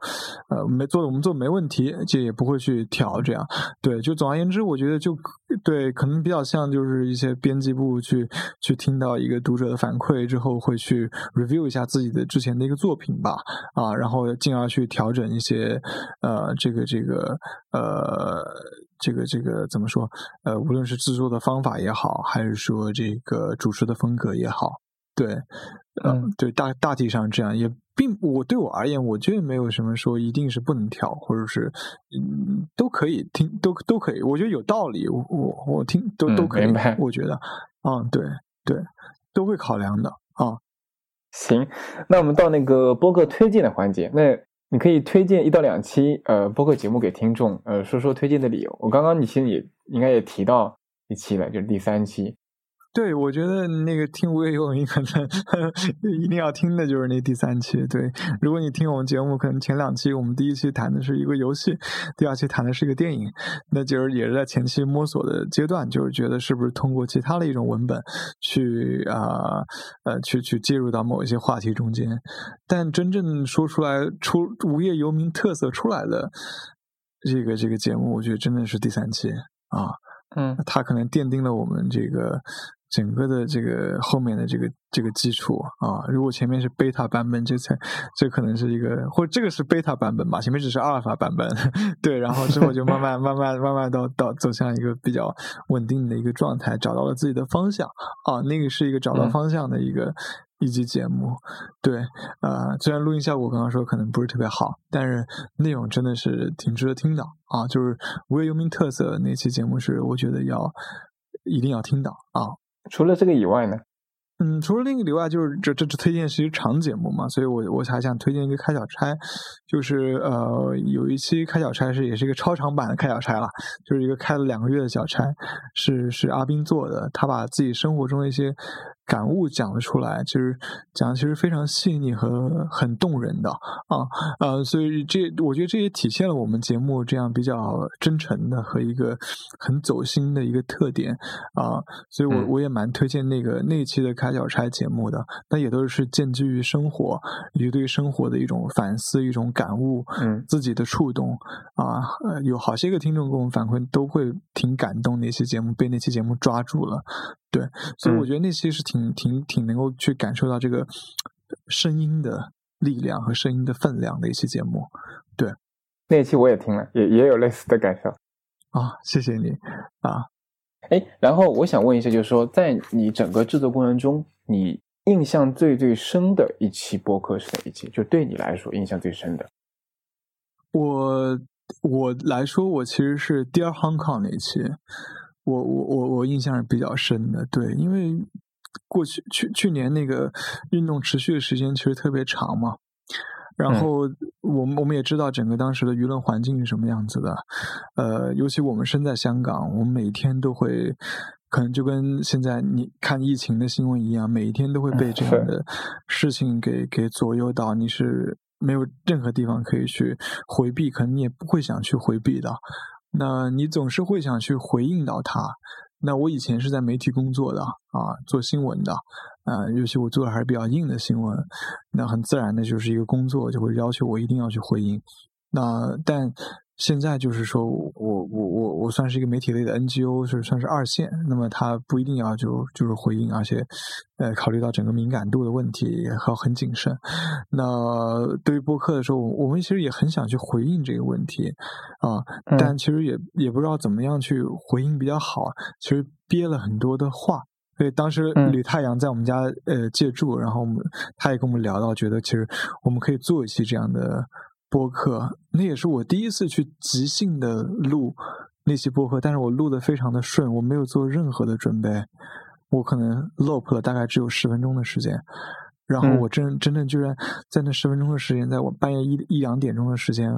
[SPEAKER 2] 呃没做，我们做没问题，这也不会去调这样。对，就总而言之，我觉得就对，可能比较像就是一些编辑部去去听到一个读者的反馈之后，会去 review 一下自己的之前的一个作品吧，啊，然后进而去调整一些呃这个。个这个呃，这个这个怎么说？呃，无论是制作的方法也好，还是说这个主持的风格也好，对，嗯，对，大大体上这样，也并我对我而言，我觉得没有什么说一定是不能跳，或者是嗯都可以听，都都可以，我觉得有道理，我我我听都都可以，我觉得，嗯，对对，都会考量的啊。
[SPEAKER 1] 行，那我们到那个播客推荐的环节，那。你可以推荐一到两期呃播客节目给听众，呃说说推荐的理由。我刚刚你其实也应该也提到一期了，就是第三期。
[SPEAKER 2] 对，我觉得那个听无业游民可能一定要听的就是那第三期。对，如果你听我们节目，可能前两期我们第一期谈的是一个游戏，第二期谈的是一个电影，那就是也是在前期摸索的阶段，就是觉得是不是通过其他的一种文本去啊呃去去介入到某一些话题中间，但真正说出来出无业游民特色出来的这个这个节目，我觉得真的是第三期啊，
[SPEAKER 1] 嗯，
[SPEAKER 2] 它可能奠定了我们这个。整个的这个后面的这个这个基础啊，如果前面是贝塔版本，这才这可能是一个，或者这个是贝塔版本吧，前面只是阿尔法版本，对，然后之后就慢慢慢慢慢慢到到走向一个比较稳定的一个状态，找到了自己的方向啊，那个是一个找到方向的一个一集节目，对，呃，虽然录音效果刚刚说可能不是特别好，但是内容真的是挺值得听的啊，就是无业游民特色那期节目是我觉得要一定要听到啊。
[SPEAKER 1] 除了这个以外呢？
[SPEAKER 2] 嗯，除了那个以外，就是这这这推荐是一长节目嘛，所以我我还想推荐一个开小差，就是呃有一期开小差是也是一个超长版的开小差了，就是一个开了两个月的小差，是是阿斌做的，他把自己生活中的一些。感悟讲了出来，其实讲的其实非常细腻和很动人的啊呃，所以这我觉得这也体现了我们节目这样比较真诚的和一个很走心的一个特点啊，所以我我也蛮推荐那个那期的开小差节目的，那也都是建基于生活，以及对生活的一种反思、一种感悟，
[SPEAKER 1] 嗯，
[SPEAKER 2] 自己的触动啊，有好些个听众给我们反馈都会挺感动，那期节目被那期节目抓住了。对，所以我觉得那期是挺挺挺能够去感受到这个声音的力量和声音的分量的一期节目。对，
[SPEAKER 1] 那期我也听了，也也有类似的感受。
[SPEAKER 2] 啊，谢谢你啊！
[SPEAKER 1] 哎，然后我想问一下，就是说，在你整个制作过程中，你印象最最深的一期播客是哪一期？就对你来说印象最深的？
[SPEAKER 2] 我我来说，我其实是 Dear Hong Kong 那期。我我我我印象是比较深的，对，因为过去去去年那个运动持续的时间其实特别长嘛，然后我们我们也知道整个当时的舆论环境是什么样子的，呃，尤其我们身在香港，我们每天都会可能就跟现在你看疫情的新闻一样，每一天都会被这样的事情给给左右到，你是没有任何地方可以去回避，可能你也不会想去回避的。那你总是会想去回应到他。那我以前是在媒体工作的啊，做新闻的，啊，尤其我做的还是比较硬的新闻，那很自然的就是一个工作就会要求我一定要去回应。那但。现在就是说，我我我我算是一个媒体类的 NGO，是算是二线。那么它不一定要就就是回应，而且呃，考虑到整个敏感度的问题，也要很谨慎。那对于播客的时候，我们其实也很想去回应这个问题啊，但其实也也不知道怎么样去回应比较好。其实憋了很多的话，所以当时吕太阳在我们家呃借住，然后我们他也跟我们聊到，觉得其实我们可以做一期这样的。播客，那也是我第一次去即兴的录那期播客，但是我录的非常的顺，我没有做任何的准备，我可能 loop 了大概只有十分钟的时间，然后我真真正居然在那十分钟的时间，在我半夜一一两点钟的时间，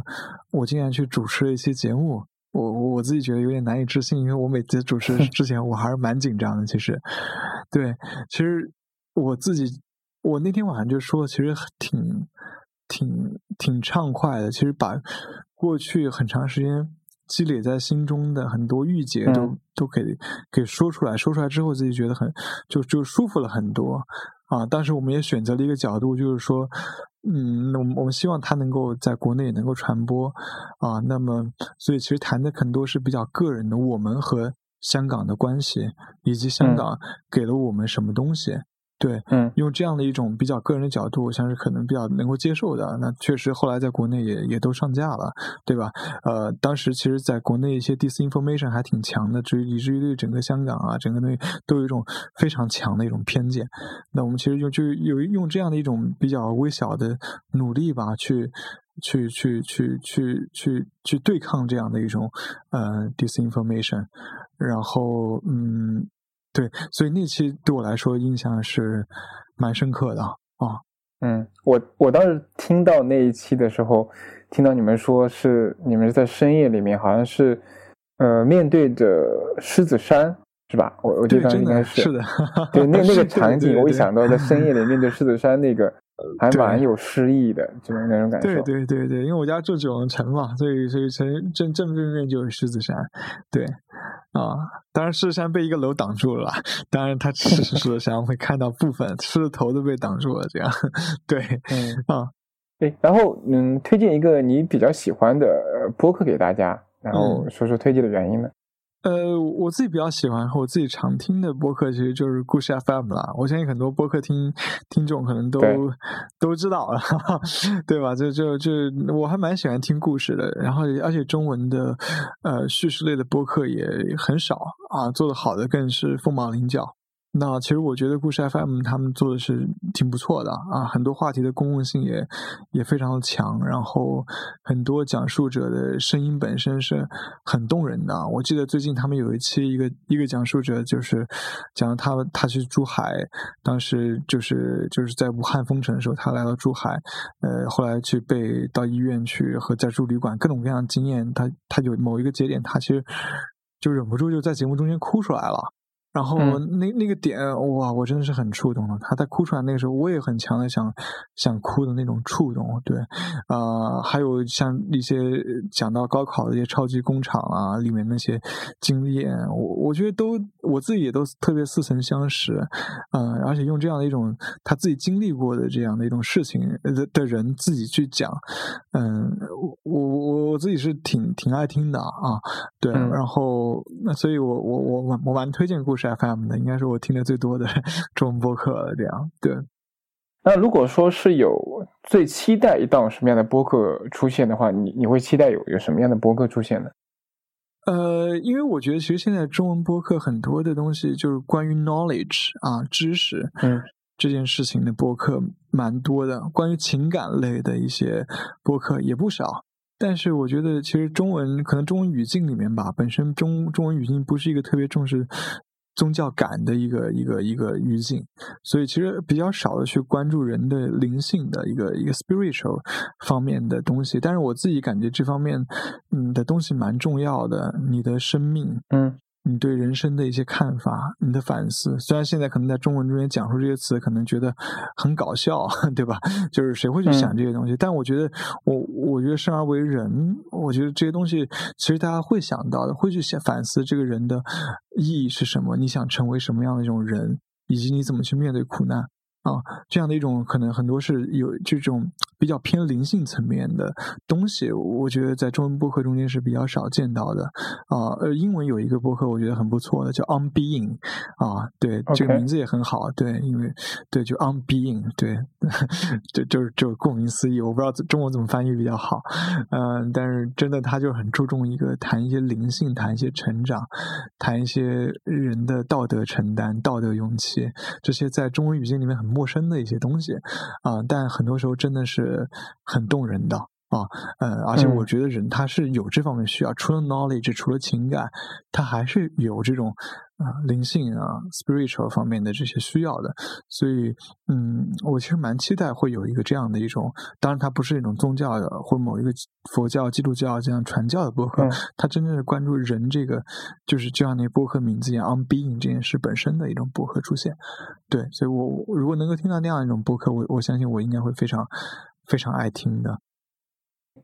[SPEAKER 2] 我竟然去主持了一期节目，我我自己觉得有点难以置信，因为我每次主持 之前我还是蛮紧张的，其实，对，其实我自己，我那天晚上就说，其实挺。挺挺畅快的，其实把过去很长时间积累在心中的很多郁结都都给给说出来，说出来之后自己觉得很就就舒服了很多啊。但是我们也选择了一个角度，就是说，嗯，我们我们希望它能够在国内能够传播啊。那么，所以其实谈的很多是比较个人的，我们和香港的关系，以及香港给了我们什么东西。对，
[SPEAKER 1] 嗯，
[SPEAKER 2] 用这样的一种比较个人的角度，像是可能比较能够接受的。那确实，后来在国内也也都上架了，对吧？呃，当时其实在国内一些 disinformation 还挺强的，至于以至于对整个香港啊，整个东西都有一种非常强的一种偏见。那我们其实用就有用这样的一种比较微小的努力吧，去去去去去去去对抗这样的一种呃 disinformation，然后嗯。对，所以那期对我来说印象是蛮深刻的啊。
[SPEAKER 1] 嗯，我我当时听到那一期的时候，听到你们说是你们是在深夜里面，好像是呃面对着狮子山，是吧？我我觉得应该是
[SPEAKER 2] 是的，
[SPEAKER 1] 对那 那个场景，我一想到在深夜里面对狮子山那个。还蛮有诗意的，就是那种感
[SPEAKER 2] 觉。对对对对，因为我家住九龙城嘛，所以所以城正正对面就是狮子山。对啊，当然狮子山被一个楼挡住了，当然它 狮子山会看到部分，狮子头都被挡住了。这样 对，
[SPEAKER 1] 嗯
[SPEAKER 2] 啊，
[SPEAKER 1] 对。然后嗯，推荐一个你比较喜欢的播客给大家，然后说说推荐的原因呢？
[SPEAKER 2] 呃，我自己比较喜欢和我自己常听的播客，其实就是故事 FM 啦。我相信很多播客听听众可能都都知道了，对吧？就就就我还蛮喜欢听故事的，然后而且中文的呃叙事类的播客也很少啊，做的好的更是凤毛麟角。那其实我觉得故事 FM 他们做的是挺不错的啊，很多话题的公共性也也非常的强，然后很多讲述者的声音本身是很动人的。我记得最近他们有一期，一个一个讲述者就是讲他他去珠海，当时就是就是在武汉封城的时候，他来到珠海，呃，后来去被到医院去和在住旅馆各种各样的经验，他他有某一个节点，他其实就忍不住就在节目中间哭出来了。然后那那个点哇，我真的是很触动了。他在哭出来那个时候，我也很强的想想哭的那种触动。对，啊，还有像一些讲到高考的一些超级工厂啊，里面那些经验，我我觉得都我自己也都特别似曾相识。嗯，而且用这样的一种他自己经历过的这样的一种事情的的人自己去讲，嗯，我我我自己是挺挺爱听的啊。对，然后那所以我我我我蛮推荐故事。FM 的应该是我听的最多的 中文播客了，这样对。
[SPEAKER 1] 那如果说是有最期待一档什么样的播客出现的话，你你会期待有有什么样的播客出现呢？
[SPEAKER 2] 呃，因为我觉得其实现在中文播客很多的东西就是关于 knowledge 啊知识，
[SPEAKER 1] 嗯，
[SPEAKER 2] 这件事情的播客蛮多的，关于情感类的一些播客也不少。但是我觉得其实中文可能中文语境里面吧，本身中中文语境不是一个特别重视。宗教感的一个一个一个语境，所以其实比较少的去关注人的灵性的一个一个 spiritual 方面的东西。但是我自己感觉这方面嗯的东西蛮重要的。你的生命，
[SPEAKER 1] 嗯，
[SPEAKER 2] 你对人生的一些看法，你的反思。虽然现在可能在中文中间讲出这些词，可能觉得很搞笑，对吧？就是谁会去想这些东西？但我觉得，我我觉得生而为人，我觉得这些东西其实大家会想到的，会去想反思这个人的意义是什么，你想成为什么样的一种人，以及你怎么去面对苦难。啊，这样的一种可能很多是有这种比较偏灵性层面的东西，我觉得在中文播客中间是比较少见到的。啊，呃，英文有一个播客我觉得很不错的，叫 On Being。啊，对，这个名字也很好。对，因为对，就 On Being，对，就就是就顾名思义，我不知道中文怎么翻译比较好。嗯，但是真的，他就很注重一个谈一些灵性，谈一些成长，谈一些人的道德承担、道德勇气，这些在中文语境里面很。陌生的一些东西啊，但很多时候真的是很动人的。啊，呃，而且我觉得人他是有这方面需要，除了 knowledge，除了情感，他还是有这种。啊，灵性啊，spiritual 方面的这些需要的，所以，嗯，我其实蛮期待会有一个这样的一种，当然它不是一种宗教的或者某一个佛教、基督教这样传教的博客，它真正是关注人这个，就是就像那博客名字一样，on being 这件事本身的一种博客出现。对，所以我如果能够听到那样一种博客，我我相信我应该会非常非常爱听的。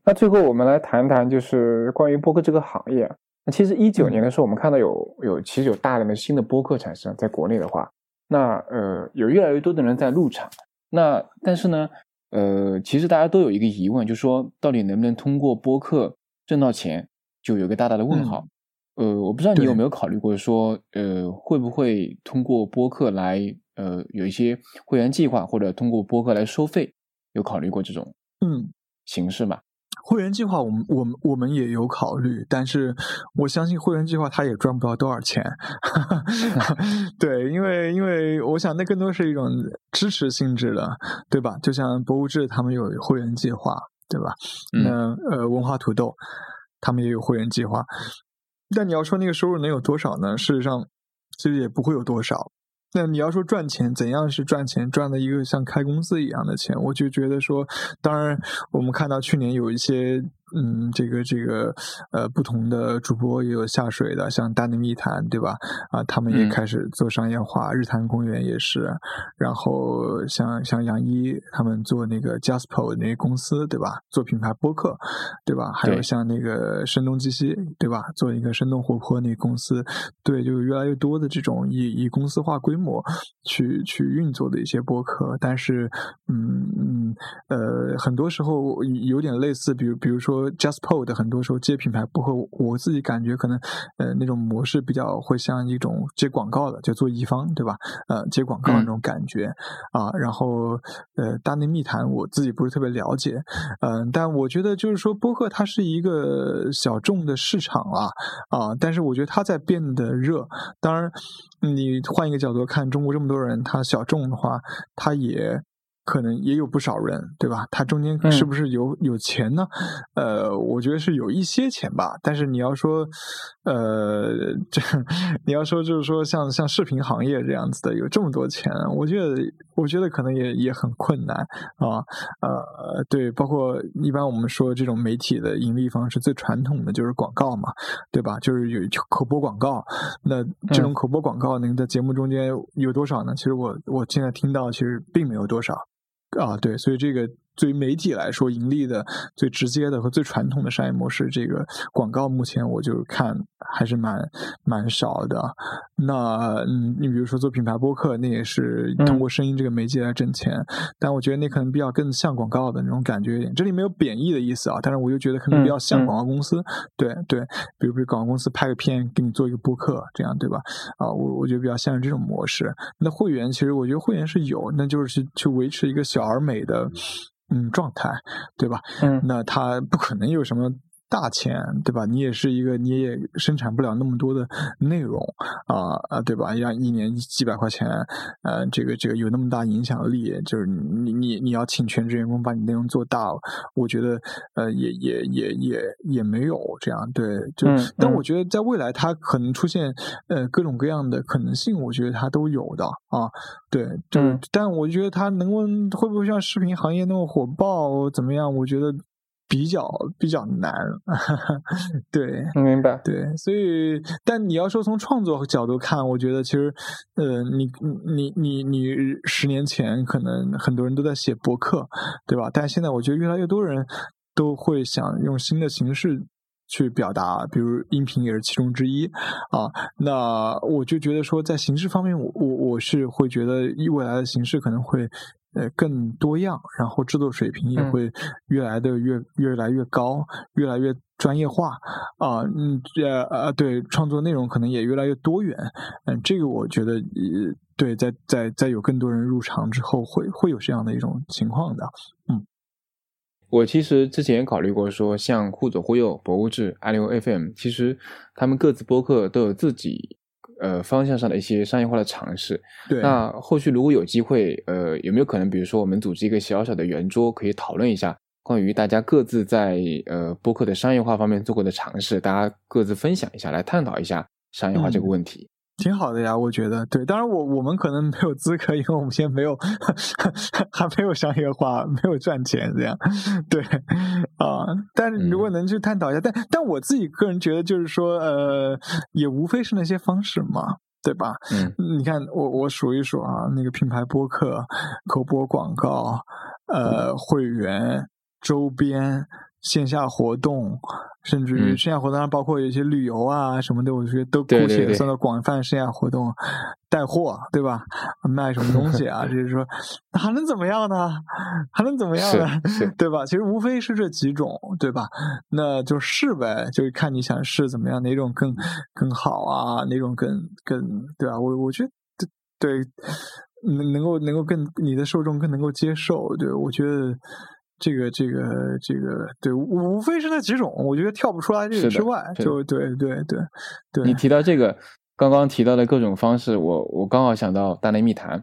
[SPEAKER 3] 那最后我们来谈谈，就是关于播客这个行业。那其实一九年的时候，我们看到有有其实有大量的新的播客产生，在国内的话，那呃有越来越多的人在入场。那但是呢，呃，其实大家都有一个疑问，就是说到底能不能通过播客挣到钱，就有个大大的问号。呃，我不知道你有没有考虑过说，呃，会不会通过播客来呃有一些会员计划，或者通过播客来收费？有考虑过这种
[SPEAKER 2] 嗯
[SPEAKER 3] 形式吗？
[SPEAKER 2] 会员计划，我们我们我们也有考虑，但是我相信会员计划它也赚不到多少钱。对，因为因为我想那更多是一种支持性质的，对吧？就像博物志他们有会员计划，对吧？那呃，文化土豆他们也有会员计划，但你要说那个收入能有多少呢？事实上，其实也不会有多少。那你要说赚钱，怎样是赚钱？赚的一个像开公司一样的钱，我就觉得说，当然我们看到去年有一些。嗯，这个这个呃，不同的主播也有下水的，像大内密谈，对吧？啊，他们也开始做商业化，日坛公园也是。然后像像杨一他们做那个 Jasper 那些公司，对吧？做品牌播客，对吧？还有像那个声东击西，对吧？做一个生动活泼那个公司，对，就越来越多的这种以以公司化规模去去运作的一些播客。但是，嗯嗯呃，很多时候有点类似，比如比如说。JustPod 很多时候接品牌不和，我自己感觉可能呃那种模式比较会像一种接广告的，就做乙方对吧？呃，接广告那种感觉啊。然后呃，大内密谈我自己不是特别了解，嗯，但我觉得就是说播客它是一个小众的市场啊啊，但是我觉得它在变得热。当然，你换一个角度看，中国这么多人，他小众的话，他也。可能也有不少人，对吧？他中间是不是有有钱呢？呃，我觉得是有一些钱吧。但是你要说，呃，这 你要说就是说，像像视频行业这样子的，有这么多钱，我觉得我觉得可能也也很困难啊。呃，对，包括一般我们说这种媒体的盈利方式，最传统的就是广告嘛，对吧？就是有口播广告。那这种口播广告能在节目中间有多少呢？其实我我现在听到，其实并没有多少。啊，对，所以这个。对于媒体来说，盈利的最直接的和最传统的商业模式，这个广告目前我就看还是蛮蛮少的。那嗯，你比如说做品牌播客，那也是通过声音这个媒介来挣钱，但我觉得那可能比较更像广告的那种感觉一点。这里没有贬义的意思啊，但是我就觉得可能比较像广告公司。对对，比如比如广告公司拍个片给你做一个播客，这样对吧？啊，我我觉得比较像是这种模式。那会员其实我觉得会员是有，那就是去去维持一个小而美的。嗯，状态，对吧？
[SPEAKER 3] 嗯，
[SPEAKER 2] 那他不可能有什么。大钱对吧？你也是一个，你也生产不了那么多的内容啊啊，对吧？让一年几百块钱，呃，这个这个有那么大影响力，就是你你你要请全职员工把你内容做大，我觉得呃也也也也也没有这样对，就但我觉得在未来它可能出现呃各种各样的可能性，我觉得它都有的啊，对，就但我觉得它能够会不会像视频行业那么火爆怎么样？我觉得。比较比较难，对，
[SPEAKER 3] 明白，
[SPEAKER 2] 对，所以，但你要说从创作角度看，我觉得其实，呃，你你你你十年前可能很多人都在写博客，对吧？但现在我觉得越来越多人都会想用新的形式去表达，比如音频也是其中之一啊。那我就觉得说，在形式方面，我我我是会觉得未来的形式可能会。呃，更多样，然后制作水平也会越来的越越来越高，越来越专业化。啊，嗯，呃呃，对，创作内容可能也越来越多元，嗯，这个我觉得，呃，对，在在在有更多人入场之后，会会有这样的一种情况的，嗯，
[SPEAKER 1] 我其实之前考虑过说，像互左互右、博物志、爱牛 FM，其实他们各自播客都有自己。呃，方向上的一些商业化的尝试。
[SPEAKER 2] 对，
[SPEAKER 1] 那后续如果有机会，呃，有没有可能，比如说我们组织一个小小的圆桌，可以讨论一下关于大家各自在呃播客的商业化方面做过的尝试，大家各自分享一下，来探讨一下商业化这个问题。
[SPEAKER 2] 挺好的呀，我觉得对。当然，我我们可能没有资格，因为我们现在没有 还没有商业化，没有赚钱这样。对啊，但是如果能去探讨一下，但但我自己个人觉得，就是说，呃，也无非是那些方式嘛，对吧？
[SPEAKER 1] 嗯，
[SPEAKER 2] 你看，我我数一数啊，那个品牌播客、口播广告、呃，会员、周边、线下活动。甚至于线下活动上，包括有一些旅游啊什么的，我觉得都姑且算到广泛线下活动，带货对吧？卖什么东西啊？就是说还能怎么样呢？还能怎么样呢？对吧？其实无非是这几种，对吧？那就试呗，就是看你想试怎么样，哪种更更好啊？哪种更更对吧？我我觉得对，能能够能够更你的受众更能够接受，对我觉得。这个这个这个，对，无非是那几种，我觉得跳不出来这个之外，就对对对对。
[SPEAKER 1] 你提到这个，刚刚提到的各种方式，我我刚好想到大内密谈，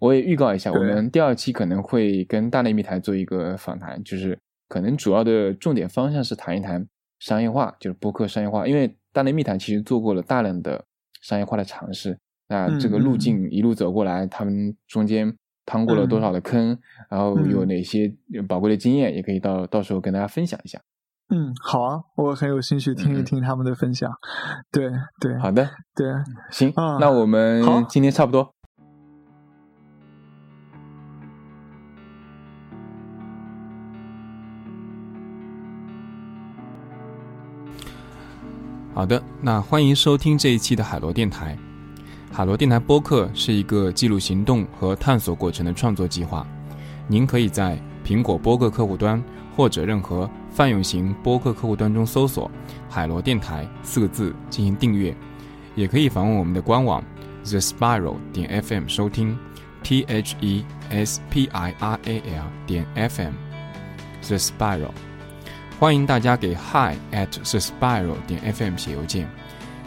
[SPEAKER 1] 我也预告一下，我们第二期可能会跟大内密谈做一个访谈，就是可能主要的重点方向是谈一谈商业化，就是播客商业化，因为大内密谈其实做过了大量的商业化的尝试，那这个路径一路走过来，他们中间。趟过了多少的坑，然后有哪些宝贵的经验，也可以到到时候跟大家分享一下。
[SPEAKER 2] 嗯，好啊，我很有兴趣听一听他们的分享。对对，
[SPEAKER 1] 好的，
[SPEAKER 2] 对，
[SPEAKER 1] 行，那我们今天差不多。好的，那欢迎收听这一期的海螺电台。海螺电台播客是一个记录行动和探索过程的创作计划。您可以在苹果播客客户端或者任何泛用型播客客户端中搜索“海螺电台”四个字进行订阅，也可以访问我们的官网 the spiral 点 fm 收听 t h e s p i r a l 点 fm the spiral。欢迎大家给 hi at the spiral 点 fm 写邮件。